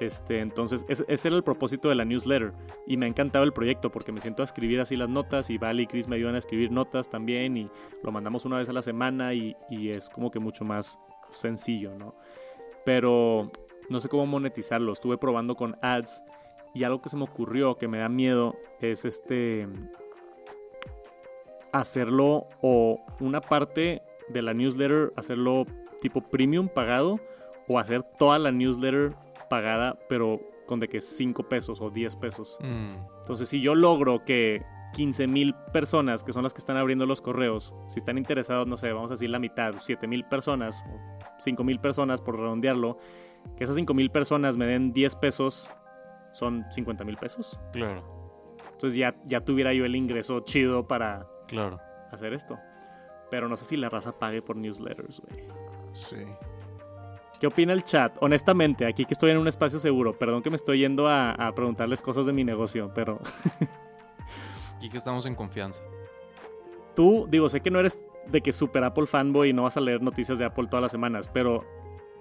Este, entonces, ese, era el propósito de la newsletter. Y me ha encantado el proyecto porque me siento a escribir así las notas y Vale y Chris me ayudan a escribir notas también y lo mandamos una vez a la semana y, y es como que mucho más sencillo, ¿no? Pero no sé cómo monetizarlo. Estuve probando con ads y algo que se me ocurrió que me da miedo es este hacerlo o una parte de la newsletter hacerlo tipo premium pagado o hacer toda la newsletter pagada pero con de que 5 pesos o 10 pesos. Mm, Entonces si yo logro que 15 mil personas, que son las que están abriendo los correos, si están interesados, no sé, vamos a decir la mitad, 7 mil personas, 5 mil personas por redondearlo, que esas 5 mil personas me den 10 pesos, son 50 mil pesos. claro, Entonces ya, ya tuviera yo el ingreso chido para claro. hacer esto. Pero no sé si la raza pague por newsletters, güey. Sí. ¿Qué opina el chat? Honestamente, aquí que estoy en un espacio seguro, perdón que me estoy yendo a, a preguntarles cosas de mi negocio, pero Y que estamos en confianza. tú, digo, sé que no eres de que super Apple fanboy y no vas a leer noticias de Apple todas las semanas, pero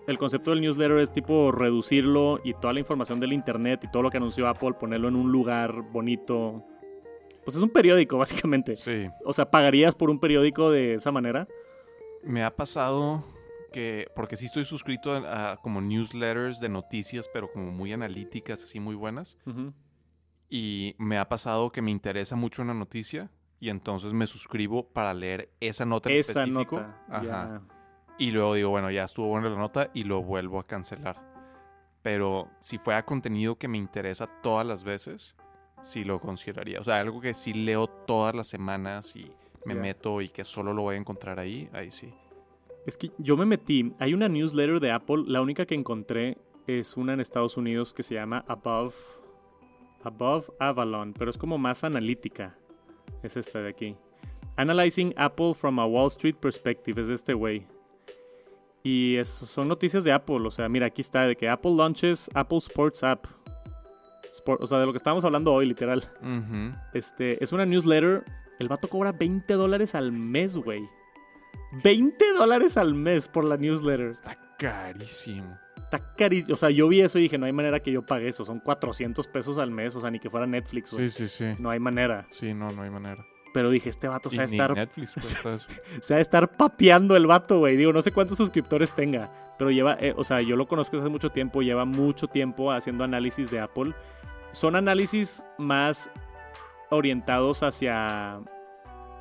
el concepto del newsletter es tipo reducirlo y toda la información del internet y todo lo que anunció Apple, ponerlo en un lugar bonito. Pues es un periódico, básicamente. Sí. O sea, ¿pagarías por un periódico de esa manera? Me ha pasado que, porque sí estoy suscrito a, a como newsletters de noticias, pero como muy analíticas, así muy buenas. Ujú. Y me ha pasado que me interesa mucho una noticia y entonces me suscribo para leer esa nota en Esa específico. nota. Ajá. ya. Y luego digo, bueno, ya estuvo buena la nota y lo vuelvo a cancelar. Pero si fuera contenido que me interesa todas las veces, sí lo consideraría. O sea, algo que sí leo todas las semanas y me Ya. meto y que solo lo voy a encontrar ahí, ahí sí. Es que yo me metí, hay una newsletter de Apple, la única que encontré es una en Estados Unidos que se llama Above, Above Avalon, pero es como más analítica. Es esta de aquí. Analyzing Apple from a Wall Street Perspective, es de este güey. Y es- son noticias de Apple, o sea, mira, aquí está, de que Apple launches Apple Sports App. Sport- o sea, de lo que estábamos hablando hoy, literal. Este, es una newsletter. El vato cobra 20 dólares al mes, güey. 20 dólares al mes por la newsletter. Está carísimo. Está carísimo. O sea, yo vi eso y dije, no hay manera que yo pague eso. Son 400 pesos al mes. O sea, ni que fuera Netflix. Sí, sí, sí. No hay manera. Sí, no, no hay manera. Pero dije, este vato se va a estar, Netflix cuesta eso. se va a estar papeando el vato, güey. Digo, no sé cuántos suscriptores tenga. Pero lleva, eh, o sea, yo lo conozco desde hace mucho tiempo. Lleva mucho tiempo haciendo análisis de Apple. Son análisis más orientados hacia.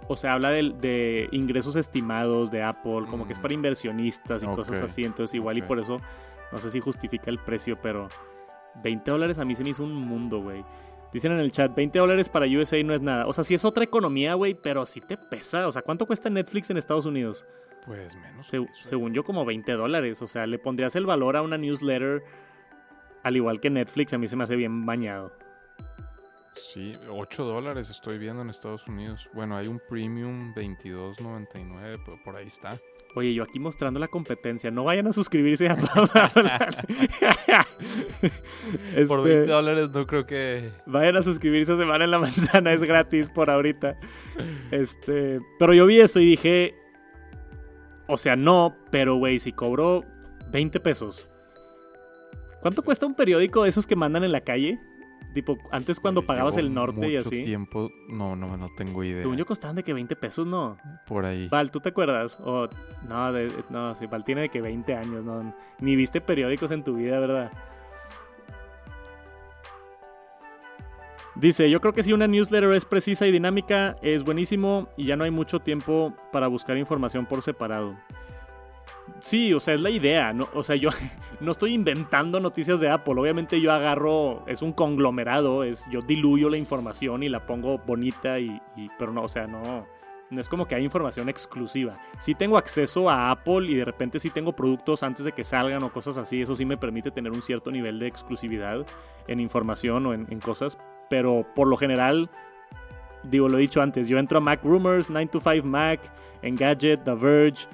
O sea, habla de, de ingresos estimados de Apple, como que es Mm. para inversionistas y cosas así. Entonces, igual y por eso, no sé si justifica el precio, pero 20 dólares a mí se me hizo un mundo, güey. Dicen en el chat, 20 dólares para USA no es nada. O sea, sí es otra economía, güey, pero sí te pesa. O sea, ¿cuánto cuesta Netflix en Estados Unidos? Pues menos. Se- eso. según yo, como 20 dólares. O sea, le pondrías el valor a una newsletter al igual que Netflix. A mí se me hace bien bañado. Sí, 8 dólares estoy viendo en Estados Unidos. Bueno, hay un premium 22.99, pero por ahí está. Oye, yo aquí mostrando la competencia. No vayan a suscribirse a Por Este, 20 dólares no creo que... Vayan a suscribirse a Semana en la Manzana, es gratis por ahorita. Este, pero yo vi eso y dije, o sea, no, pero güey, si cobro 20 pesos. ¿Cuánto cuesta un periódico de esos que mandan en la calle? Tipo, antes cuando pagabas el norte y así. tiempo... No, no, no tengo idea. Según yo costaban de que 20 pesos, ¿no? Por ahí. Val, ¿tú te acuerdas? O, no, de- no, sí, Val tiene de que 20 años, ¿no? Ni viste periódicos en tu vida, ¿verdad? Dice, yo creo que si una newsletter es precisa y dinámica, es buenísimo y ya no hay mucho tiempo para buscar información por separado. Sí, o sea, es la idea. O sea, yo no estoy inventando noticias de Apple. Obviamente yo agarro, es un conglomerado, es, yo diluyo la información y la pongo bonita, y, y- pero no, o sea, no, no es como que hay información exclusiva. Sí tengo acceso a Apple y de repente sí tengo productos antes de que salgan o cosas así. Eso sí me permite tener un cierto nivel de exclusividad en información o en, en cosas. Pero por lo general, digo, lo he dicho antes, yo entro a Mac Rumors, 9 to 5 Mac, Engadget, The Verge,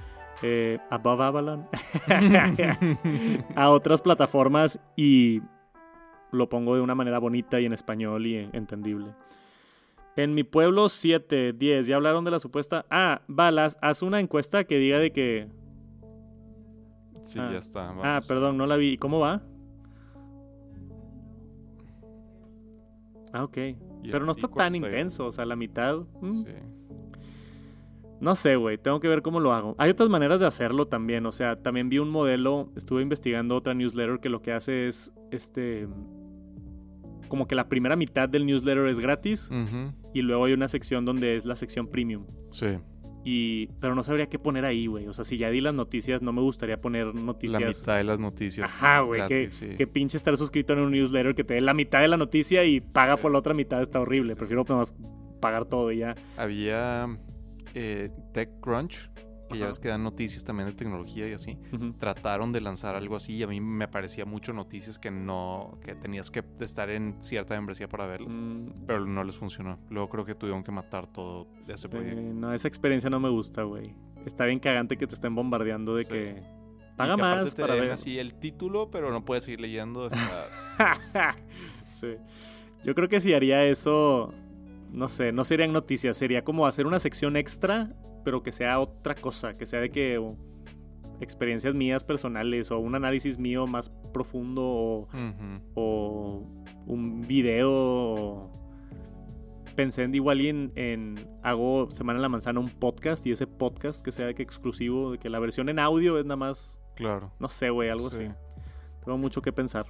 eh, Above Avalon, a otras plataformas y lo pongo de una manera bonita y en español y entendible. En mi pueblo 7, 10, ya hablaron de la supuesta... Ah, balas, haz una encuesta que diga de que... Sí, Ah. ya está. Ah, perdón, no la vi. ¿Y cómo va? Ah, ok. Pero no está tan 40. intenso, o sea, la mitad... mm, Sí. No sé, güey, tengo que ver cómo lo hago. Hay otras maneras de hacerlo también, o sea, también vi un modelo, estuve investigando otra newsletter que lo que hace es, este, como que la primera mitad del newsletter es gratis y luego hay una sección donde es la sección premium. Sí. Y, pero no sabría qué poner ahí, güey. O sea, si ya di las noticias, no me gustaría poner La noticias. mitad de las noticias. Ajá, güey, que, sí. que pinche estar suscrito en un newsletter que te dé la mitad de la noticia y paga por la otra mitad está horrible. Prefiero nomás pagar todo y ya. Había eh, TechCrunch, que ya ves que dan noticias también de tecnología y así. Trataron de lanzar algo así y a mí me parecía mucho noticias que no, que tenías que estar en cierta membresía para verlas. Mm, Pero no les funcionó. Luego creo que tuvieron que matar todo de ese proyecto. No, esa experiencia no me gusta, güey. Está bien cagante que te estén bombardeando de Sí. que Y paga que aparte más te para den ver. así el título, pero no puedes seguir leyendo. Sí. Yo creo que si haría eso, no sé, no serían noticias, sería como hacer una sección extra, pero que sea otra cosa, que sea de que o, experiencias mías personales o un análisis mío más profundo o, un video. o- Pensé en igual y en, en- hago Semana en la Manzana un podcast y ese podcast que sea de que exclusivo, de que la versión en audio es nada más Claro. no sé, güey, algo Sí. así. Tengo mucho que pensar.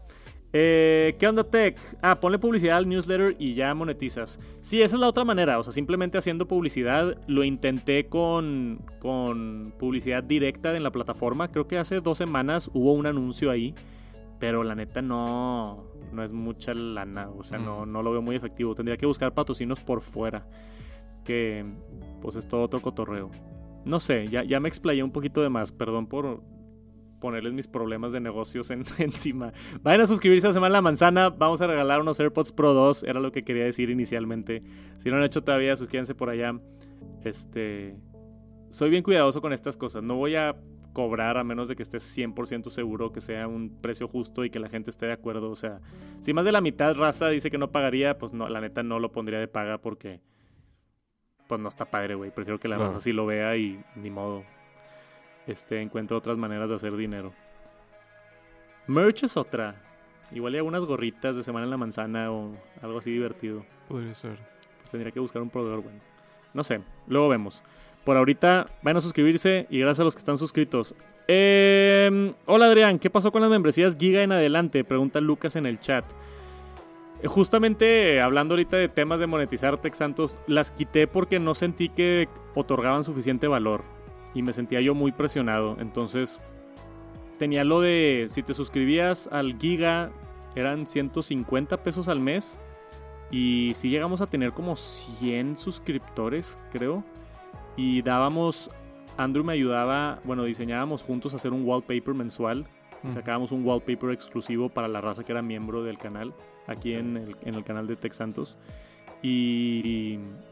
Eh, ¿Qué onda, Tech? Ah, ponle publicidad al newsletter y ya monetizas. Sí, esa es la otra manera. O sea, simplemente haciendo publicidad. Lo intenté con, con publicidad directa en la plataforma. Creo que hace dos semanas hubo un anuncio ahí. Pero la neta no, no es mucha lana. O sea, no, no lo veo muy efectivo. Tendría que buscar patrocinios por fuera. Que pues es todo otro cotorreo. No sé, ya, ya me explayé un poquito de más. Perdón por ponerles mis problemas de negocios en- encima. Vayan a suscribirse a Semana La Manzana. Vamos a regalar unos AirPods Pro 2. Era lo que quería decir inicialmente. Si no lo han hecho todavía, suscríbanse por allá. Este. Soy bien cuidadoso con estas cosas. No voy a cobrar a menos de que estés 100% seguro que sea un precio justo y que la gente esté de acuerdo. O sea, si más de la mitad raza dice que no pagaría, pues no, la neta no lo pondría de paga porque pues no está padre, güey. Prefiero que la raza sí lo vea y ni modo. Este, encuentro otras maneras de hacer dinero. Merch es otra. Igual hay algunas gorritas de semana en la manzana o algo así divertido. Podría ser. Tendría que buscar un proveedor bueno. No sé, luego vemos. Por ahorita, van a suscribirse y gracias a los que están suscritos. Eh, hola Adrián, ¿qué pasó con las membresías Giga en adelante? Pregunta Lucas en el chat. Eh, Justamente hablando ahorita de temas de monetizar Tech Santos, las quité porque no sentí que otorgaban suficiente valor y me sentía yo muy presionado. Entonces tenía lo de si te suscribías al Giga eran 150 pesos al mes y si llegamos a tener como 100 suscriptores, creo. Y dábamos, Andrew me ayudaba, bueno, diseñábamos juntos hacer un wallpaper mensual. Y sacábamos un wallpaper exclusivo para la raza que era miembro del canal, aquí en el, en el canal de Tech Santos. Y, y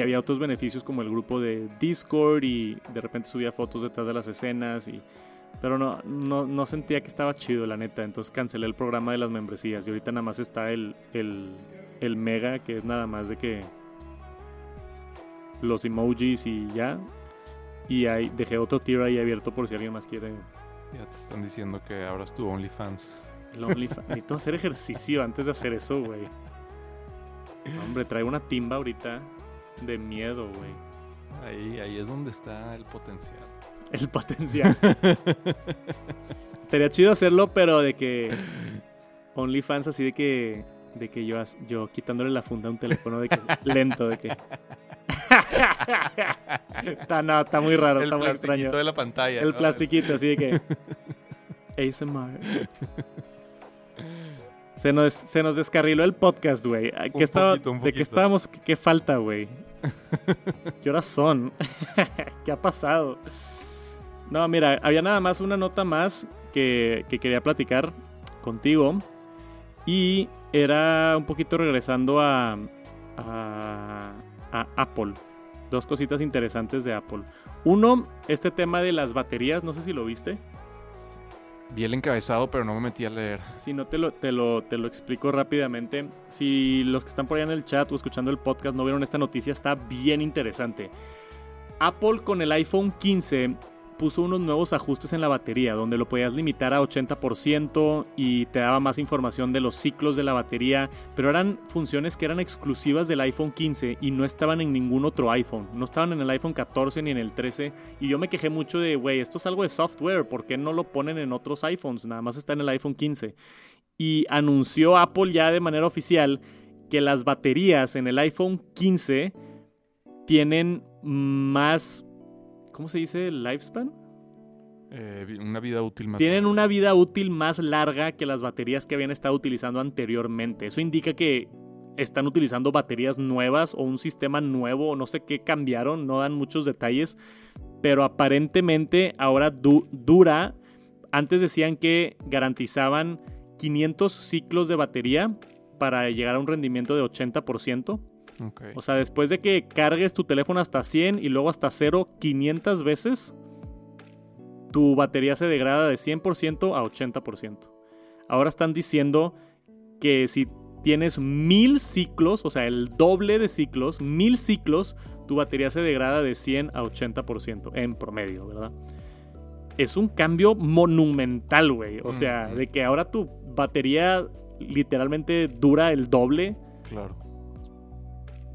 había otros beneficios como el grupo de Discord y de repente subía fotos detrás de las escenas. Y, pero no, no, no sentía que estaba chido, la neta. Entonces cancelé el programa de las membresías. Y ahorita nada más está el, el, el Mega, que es nada más de que los emojis y ya. Y ahí dejé otro tier ahí abierto por si alguien más quiere Ya te están diciendo que abras tu OnlyFans. el OnlyFans. Necesito hacer ejercicio antes de hacer eso, güey. No, Hombre, traigo una timba ahorita de miedo, güey. Ahí, ahí es donde está el potencial. El potencial. Estaría chido hacerlo, pero de que OnlyFans así de que de que yo yo quitándole la funda a un teléfono de que lento de que está, no, está muy raro, el está muy extraño. plastiquito de la pantalla. El ¿no? plastiquito, así de que. ASMR. Se nos, se nos descarriló el podcast, güey. ¿A ¿Qué Un estaba- poquito, ¿De qué estábamos? ¿Qué, qué falta, güey? ¿Qué horas son? ¿Qué ha pasado? No, mira, había nada más una nota más que, que quería platicar contigo. Y era un poquito regresando a, a, a Apple. Dos cositas interesantes de Apple. Uno, este tema de las baterías, no sé si lo viste. Vi encabezado, pero no me metí a leer. Si no te lo, te, lo, te lo explico rápidamente. Si los que están por allá en el chat o escuchando el podcast no vieron esta noticia, está bien interesante. Apple con el iPhone 15 puso unos nuevos ajustes en la batería, donde lo podías limitar a 80% y te daba más información de los ciclos de la batería, pero eran funciones que eran exclusivas del iPhone 15 y no estaban en ningún otro iPhone. No estaban en el iPhone 14 ni en el 13 y yo me quejé mucho de, güey, esto es algo de software, ¿por qué no lo ponen en otros iPhones? Nada más está en el iPhone 15. Y anunció Apple ya de manera oficial que las baterías en el iPhone 15 tienen más... ¿Cómo se dice? ¿Lifespan? Eh, una vida útil más. Tienen larga. una vida útil más larga que las baterías que habían estado utilizando anteriormente. Eso indica que están utilizando baterías nuevas o un sistema nuevo o no sé qué cambiaron, no dan muchos detalles, pero aparentemente ahora du- dura. Antes decían que garantizaban 500 ciclos de batería para llegar a un rendimiento de 80%. Ok. O sea, después de que cargues tu teléfono hasta 100 y luego hasta 0 500 veces, tu batería se degrada de 100% a 80%. Ahora están diciendo que si tienes mil ciclos, o sea, el doble de ciclos, mil ciclos, tu batería se degrada de 100 a 80% en promedio, ¿verdad? Es un cambio monumental, güey. O sea, Ujú. de que ahora tu batería literalmente dura el doble. claro.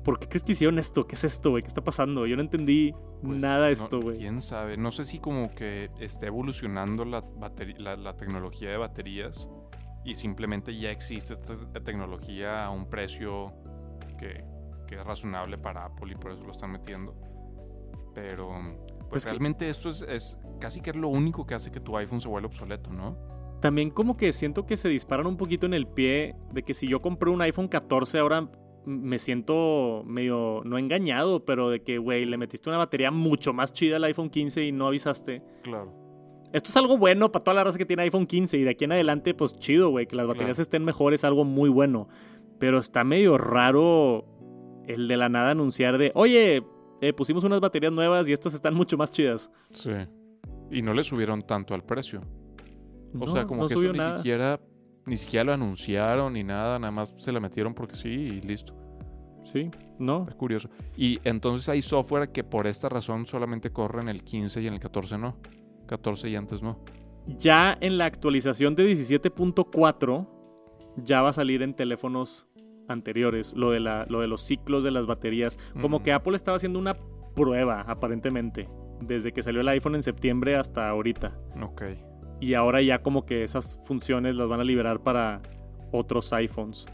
¿Por qué crees que hicieron esto? ¿Qué es esto, güey? ¿Qué está pasando? Yo no entendí Pues, nada de no- esto, güey. ¿Quién sabe? No sé si como que esté evolucionando la, bateri- la, la tecnología de baterías y simplemente ya existe esta te- tecnología a un precio que, que es razonable para Apple y por eso lo están metiendo. Pero pues Pues que- realmente esto es, es casi que es lo único que hace que tu iPhone se vuelva obsoleto, ¿no? También como que siento que se disparan un poquito en el pie de que si yo compré un iPhone 14 ahora me siento medio, no engañado, pero de que, güey, le metiste una batería mucho más chida al iPhone 15 y no avisaste. Claro. Esto es algo bueno para toda la raza que tiene iPhone 15 y de aquí en adelante, pues chido, güey, que las baterías Claro. estén mejores, algo muy bueno. Pero está medio raro el de la nada anunciar de, oye, eh, pusimos unas baterías nuevas y estas están mucho más chidas. Sí. Y no le subieron tanto al precio. O No, sea, como no que eso ni siquiera, ni siquiera lo anunciaron ni nada, nada más se la metieron porque sí y listo. Sí, no. Es curioso. Y entonces hay software que por esta razón solamente corre en el 15 y en el 14 no. 14 y antes no. Ya en la actualización de 17.4 ya va a salir en teléfonos anteriores lo de, la, lo de los ciclos de las baterías. Como Mm. que Apple estaba haciendo una prueba, aparentemente, desde que salió el iPhone en septiembre hasta ahorita. Ok. Y ahora ya como que esas funciones las van a liberar para otros iPhones.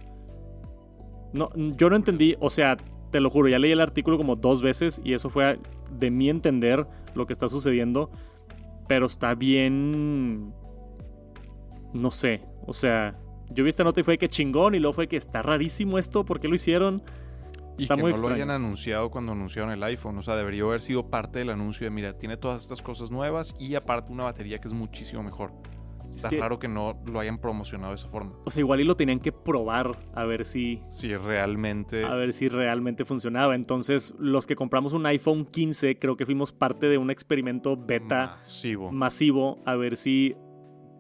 No, yo no entendí, o sea, te lo juro, ya leí el artículo como dos veces y eso fue de mi entender lo que está sucediendo, pero está bien, no sé, o sea, yo vi esta nota y fue que chingón y luego fue que está rarísimo esto, ¿por qué lo hicieron? Y Está que muy no lo hayan anunciado cuando anunciaron el iPhone. O sea, debería haber sido parte del anuncio de, mira, tiene todas estas cosas nuevas y aparte una batería que es muchísimo mejor. Está que- raro que no lo hayan promocionado de esa forma. O sea, igual y lo tenían que probar a ver si Si realmente... a ver si realmente funcionaba. Entonces, los que compramos un iPhone 15, creo que fuimos parte de un experimento beta Masivo. masivo a ver si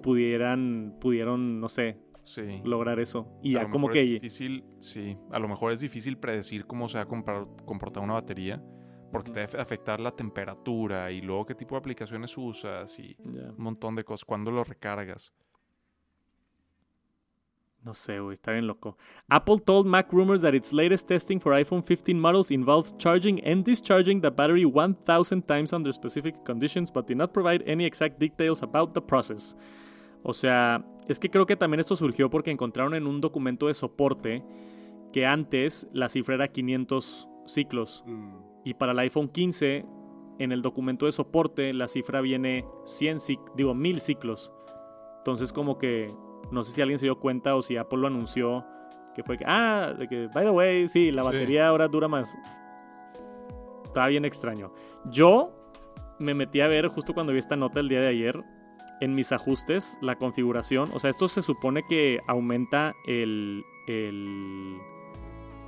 pudieran, pudieron, no sé, Sí. lograr eso. Y A ya como es que difícil, sí, a lo mejor es difícil predecir cómo se va a comprar- comportar una batería, porque te debe afectar la temperatura y luego qué tipo de aplicaciones usas y un montón de cosas, cuándo lo recargas. no sé, güey, está bien loco. Apple told Mac Rumors that its latest testing for iPhone 15 models involves charging and discharging the battery 1000 times under specific conditions, but did not provide any exact details about the process. O sea, es que creo que también esto surgió porque encontraron en un documento de soporte que antes la cifra era 500 ciclos. Y para el iPhone 15, en el documento de soporte, la cifra viene 100, cic- digo, 1000 ciclos. Entonces, como que no sé si alguien se dio cuenta o si Apple lo anunció, que fue que, ah, de que, by the way, sí, la Sí. batería ahora dura más. Estaba bien extraño. Yo me metí a ver justo cuando vi esta nota el día de ayer en mis ajustes la configuración. O sea, esto se supone que aumenta el, el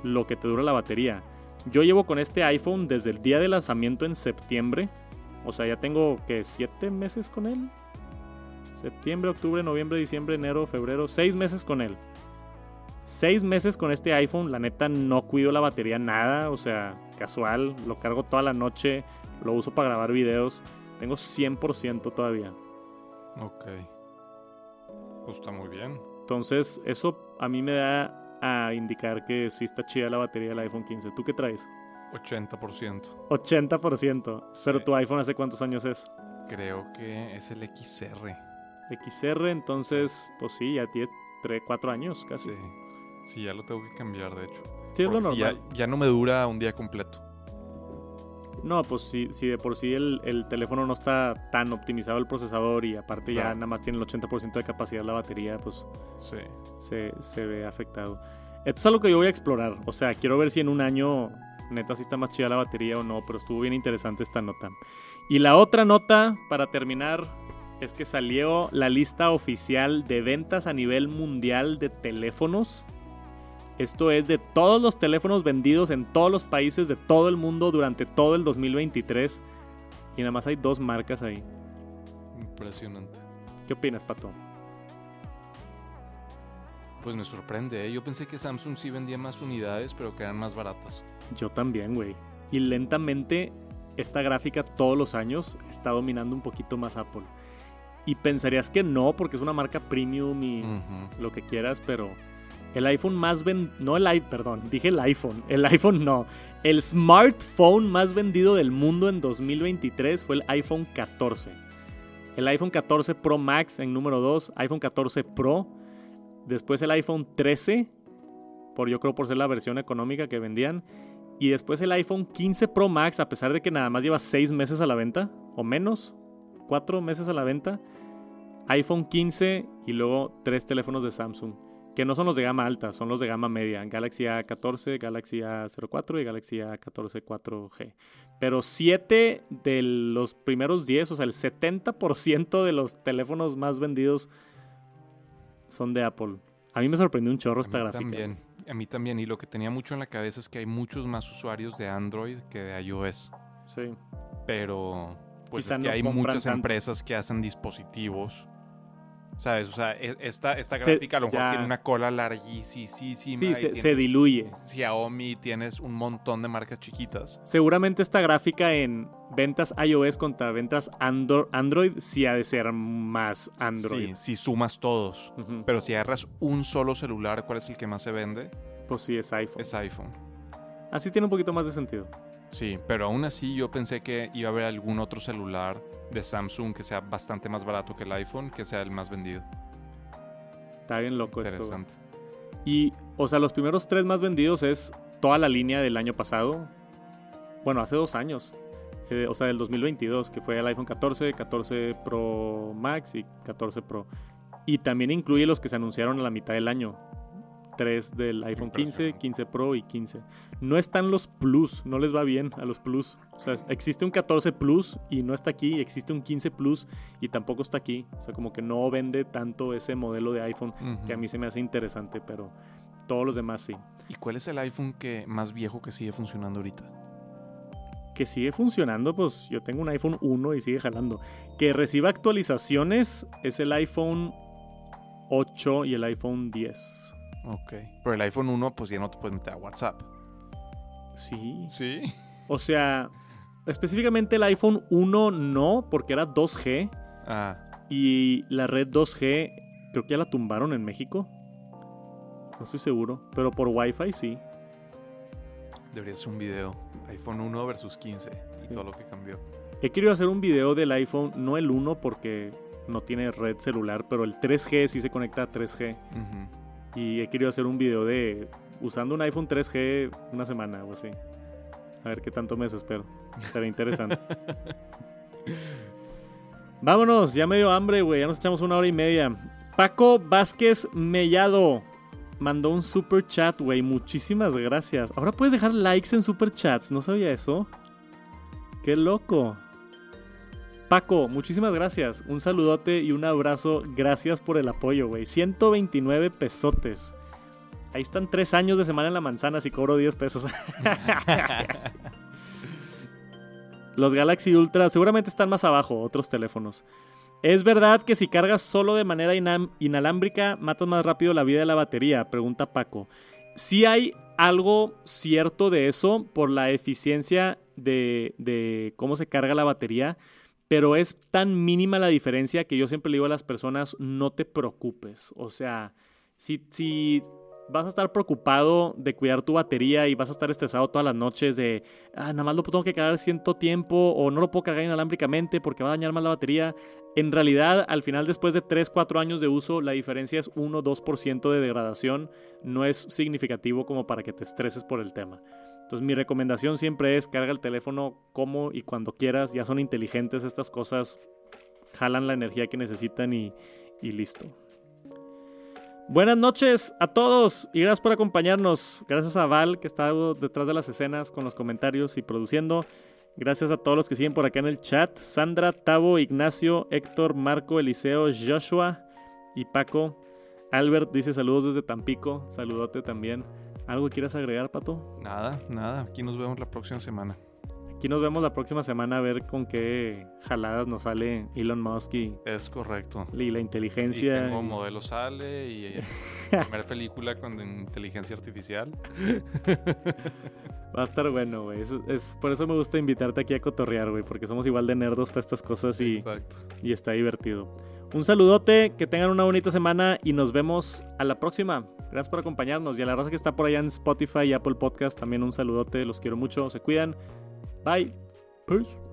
lo que te dura la batería. Yo llevo con este iPhone desde el día de lanzamiento en septiembre. O sea, ya tengo que siete meses con él. Septiembre, octubre, noviembre, diciembre, enero, febrero. Seis meses con él. Seis meses con este iPhone. La neta no cuido la batería nada. O sea, casual. Lo cargo toda la noche. Lo uso para grabar videos. Tengo 100% todavía. Ok. Pues está muy bien. Entonces, eso a mí me da a indicar que sí está chida la batería del iPhone 15. ¿Tú qué traes? 80%. 80%. Pero Sí. tu iPhone hace cuántos años es? Creo que es el XR. XR, entonces, pues sí, ya tiene 3, 4 años casi. Sí. Sí, ya lo tengo que cambiar, de hecho. Sí, es lo normal. ya, ya no me dura un día completo. No, pues si, si de por sí el, el teléfono no está tan optimizado el procesador y aparte ya nada más tiene el 80% de capacidad la batería, pues Sí. se, se ve afectado. Esto es algo que yo voy a explorar. O sea, quiero ver si en un año neta si está más chida la batería o no, pero estuvo bien interesante esta nota. Y la otra nota, para terminar, es que salió la lista oficial de ventas a nivel mundial de teléfonos. Esto es de todos los teléfonos vendidos en todos los países de todo el mundo durante todo el 2023. Y nada más hay dos marcas ahí. Impresionante. ¿Qué opinas, Pato? Pues me sorprende, ¿eh? Yo pensé que Samsung sí vendía más unidades, pero que eran más baratas. Yo también, güey. Y lentamente esta gráfica todos los años está dominando un poquito más Apple. Y pensarías que no, porque es una marca premium y lo que quieras, pero el iPhone más vendido, no el iPhone, perdón, dije el iPhone, el iPhone no. El smartphone más vendido del mundo en 2023 fue el iPhone 14. El iPhone 14 Pro Max en número 2, iPhone 14 Pro, después el iPhone 13, por yo creo por ser la versión económica que vendían, y después el iPhone 15 Pro Max, a pesar de que nada más lleva 6 meses a la venta, o menos, 4 meses a la venta, iPhone 15 y luego tres teléfonos de Samsung, que no son los de gama alta, son los de gama media, Galaxy A14, Galaxy A04 y Galaxy A14 4G. Pero 7 de los primeros 10, o sea, el 70% de los teléfonos más vendidos son de Apple. A mí me sorprendió un chorro esta a mí gráfica. también. A mí también. Y lo que tenía mucho en la cabeza es que hay muchos más usuarios de Android que de iOS. Sí. Pero pues Quizá es que no hay muchas tanto. empresas que hacen dispositivos. ¿Sabes? O sea, e- esta, esta Se- gráfica a lo mejor ya. tiene una cola larguísima. Sí, se, se diluye. Xiaomi, tienes un montón de marcas chiquitas. Seguramente esta gráfica en ventas iOS contra ventas Andro- Android sí ha de ser más Android. Sí, si sumas todos. Pero si agarras un solo celular, ¿cuál es el que más se vende? Pues sí, es iPhone. Es iPhone. Así tiene un poquito más de sentido. Sí, pero aún así yo pensé que iba a haber algún otro celular de Samsung que sea bastante más barato que el iPhone, que sea el más vendido. Está bien loco esto. Interesante. Y, o sea, los primeros tres más vendidos es toda la línea del año pasado. Bueno, hace dos años. Eh, o sea, del 2022, que fue el iPhone 14, 14 Pro Max y 14 Pro. Y también incluye los que se anunciaron a la mitad del año. Tres del iPhone 15, Impresionante. 15 Pro y 15. No están los Plus, no les va bien a los Plus. O sea, existe un 14 Plus y no está aquí. Existe un 15 Plus y tampoco está aquí. O sea, como que no vende tanto ese modelo de iPhone que a mí se me hace interesante, pero todos los demás sí. ¿Y cuál es el iPhone que más viejo que sigue funcionando ahorita? Que sigue funcionando, pues yo tengo un iPhone 1 y sigue jalando. Que reciba actualizaciones es el iPhone 8 y el iPhone 10. Ok. Pero el iPhone 1, pues ya no te puedes meter a WhatsApp. Sí. Sí. O sea, específicamente el iPhone 1 no, porque era 2G. Ah, Y la red 2G creo que ya la tumbaron en México. No estoy seguro, pero por Wi-Fi sí. debería ser un video. iPhone 1 versus 15 y Sí. todo lo que cambió. He querido hacer un video del iPhone, no el 1 porque no tiene red celular, pero el 3G sí se conecta a 3G. Ujú. Y he querido hacer un video de usando un iPhone 3G una semana o así. A ver qué tanto me desespero. Será interesante. Vámonos, ya me dio hambre, güey. Ya nos echamos una hora y media. Paco Vázquez Mellado mandó un super chat, güey. Muchísimas gracias. Ahora puedes dejar likes en super chats. ¿No sabía eso? Qué loco. Paco, muchísimas gracias. Un saludote y un abrazo. Gracias por el apoyo, güey. 129 pesotes. Ahí están tres años de semana en la manzana si cobro 10 pesos. Los Galaxy Ultra seguramente están más abajo, otros teléfonos. ¿Es verdad que si cargas solo de manera inalámbrica matas más rápido la vida de la batería? Pregunta Paco. Sí hay algo cierto de eso por la eficiencia de, de cómo se carga la batería, pero es tan mínima la diferencia que yo siempre le digo a las personas, no te preocupes. O sea, si, si vas a estar preocupado de cuidar tu batería y vas a estar estresado todas las noches de, ah, nada más lo tengo que cargar cierto tiempo o no lo puedo cargar inalámbricamente porque va a dañar más la batería. En realidad, al final, después de 3, 4 años de uso, la diferencia es 1, 2% de degradación. No es significativo como para que te estreses por el tema. Entonces mi recomendación siempre es carga el teléfono como y cuando quieras. Ya son inteligentes estas cosas. Jalan la energía que necesitan y, listo. Buenas noches a todos y gracias por acompañarnos. Gracias a Val que está detrás de las escenas con los comentarios y produciendo. Gracias a todos los que siguen por acá en el chat. Sandra, Tavo, Ignacio, Héctor, Marco, Eliseo, Joshua y Paco. Albert dice saludos desde Tampico. Saludote también. ¿Algo quieras agregar, Pato? Nada, nada. Aquí nos vemos la próxima semana. Aquí nos vemos la próxima semana a ver con qué jaladas nos sale Elon Musk y, Es correcto. y la inteligencia. Y tengo y- modelo sale y primera película con inteligencia artificial. Va a estar bueno, güey. Es, es- por eso me gusta invitarte aquí a cotorrear, güey, porque somos igual de nerdos para estas cosas y, Exacto. y está divertido. Un saludote, que tengan una bonita semana y nos vemos a la próxima. Gracias por acompañarnos y a la raza que está por allá en Spotify y Apple Podcast también un saludote, los quiero mucho, se cuidan. Bye. Peace.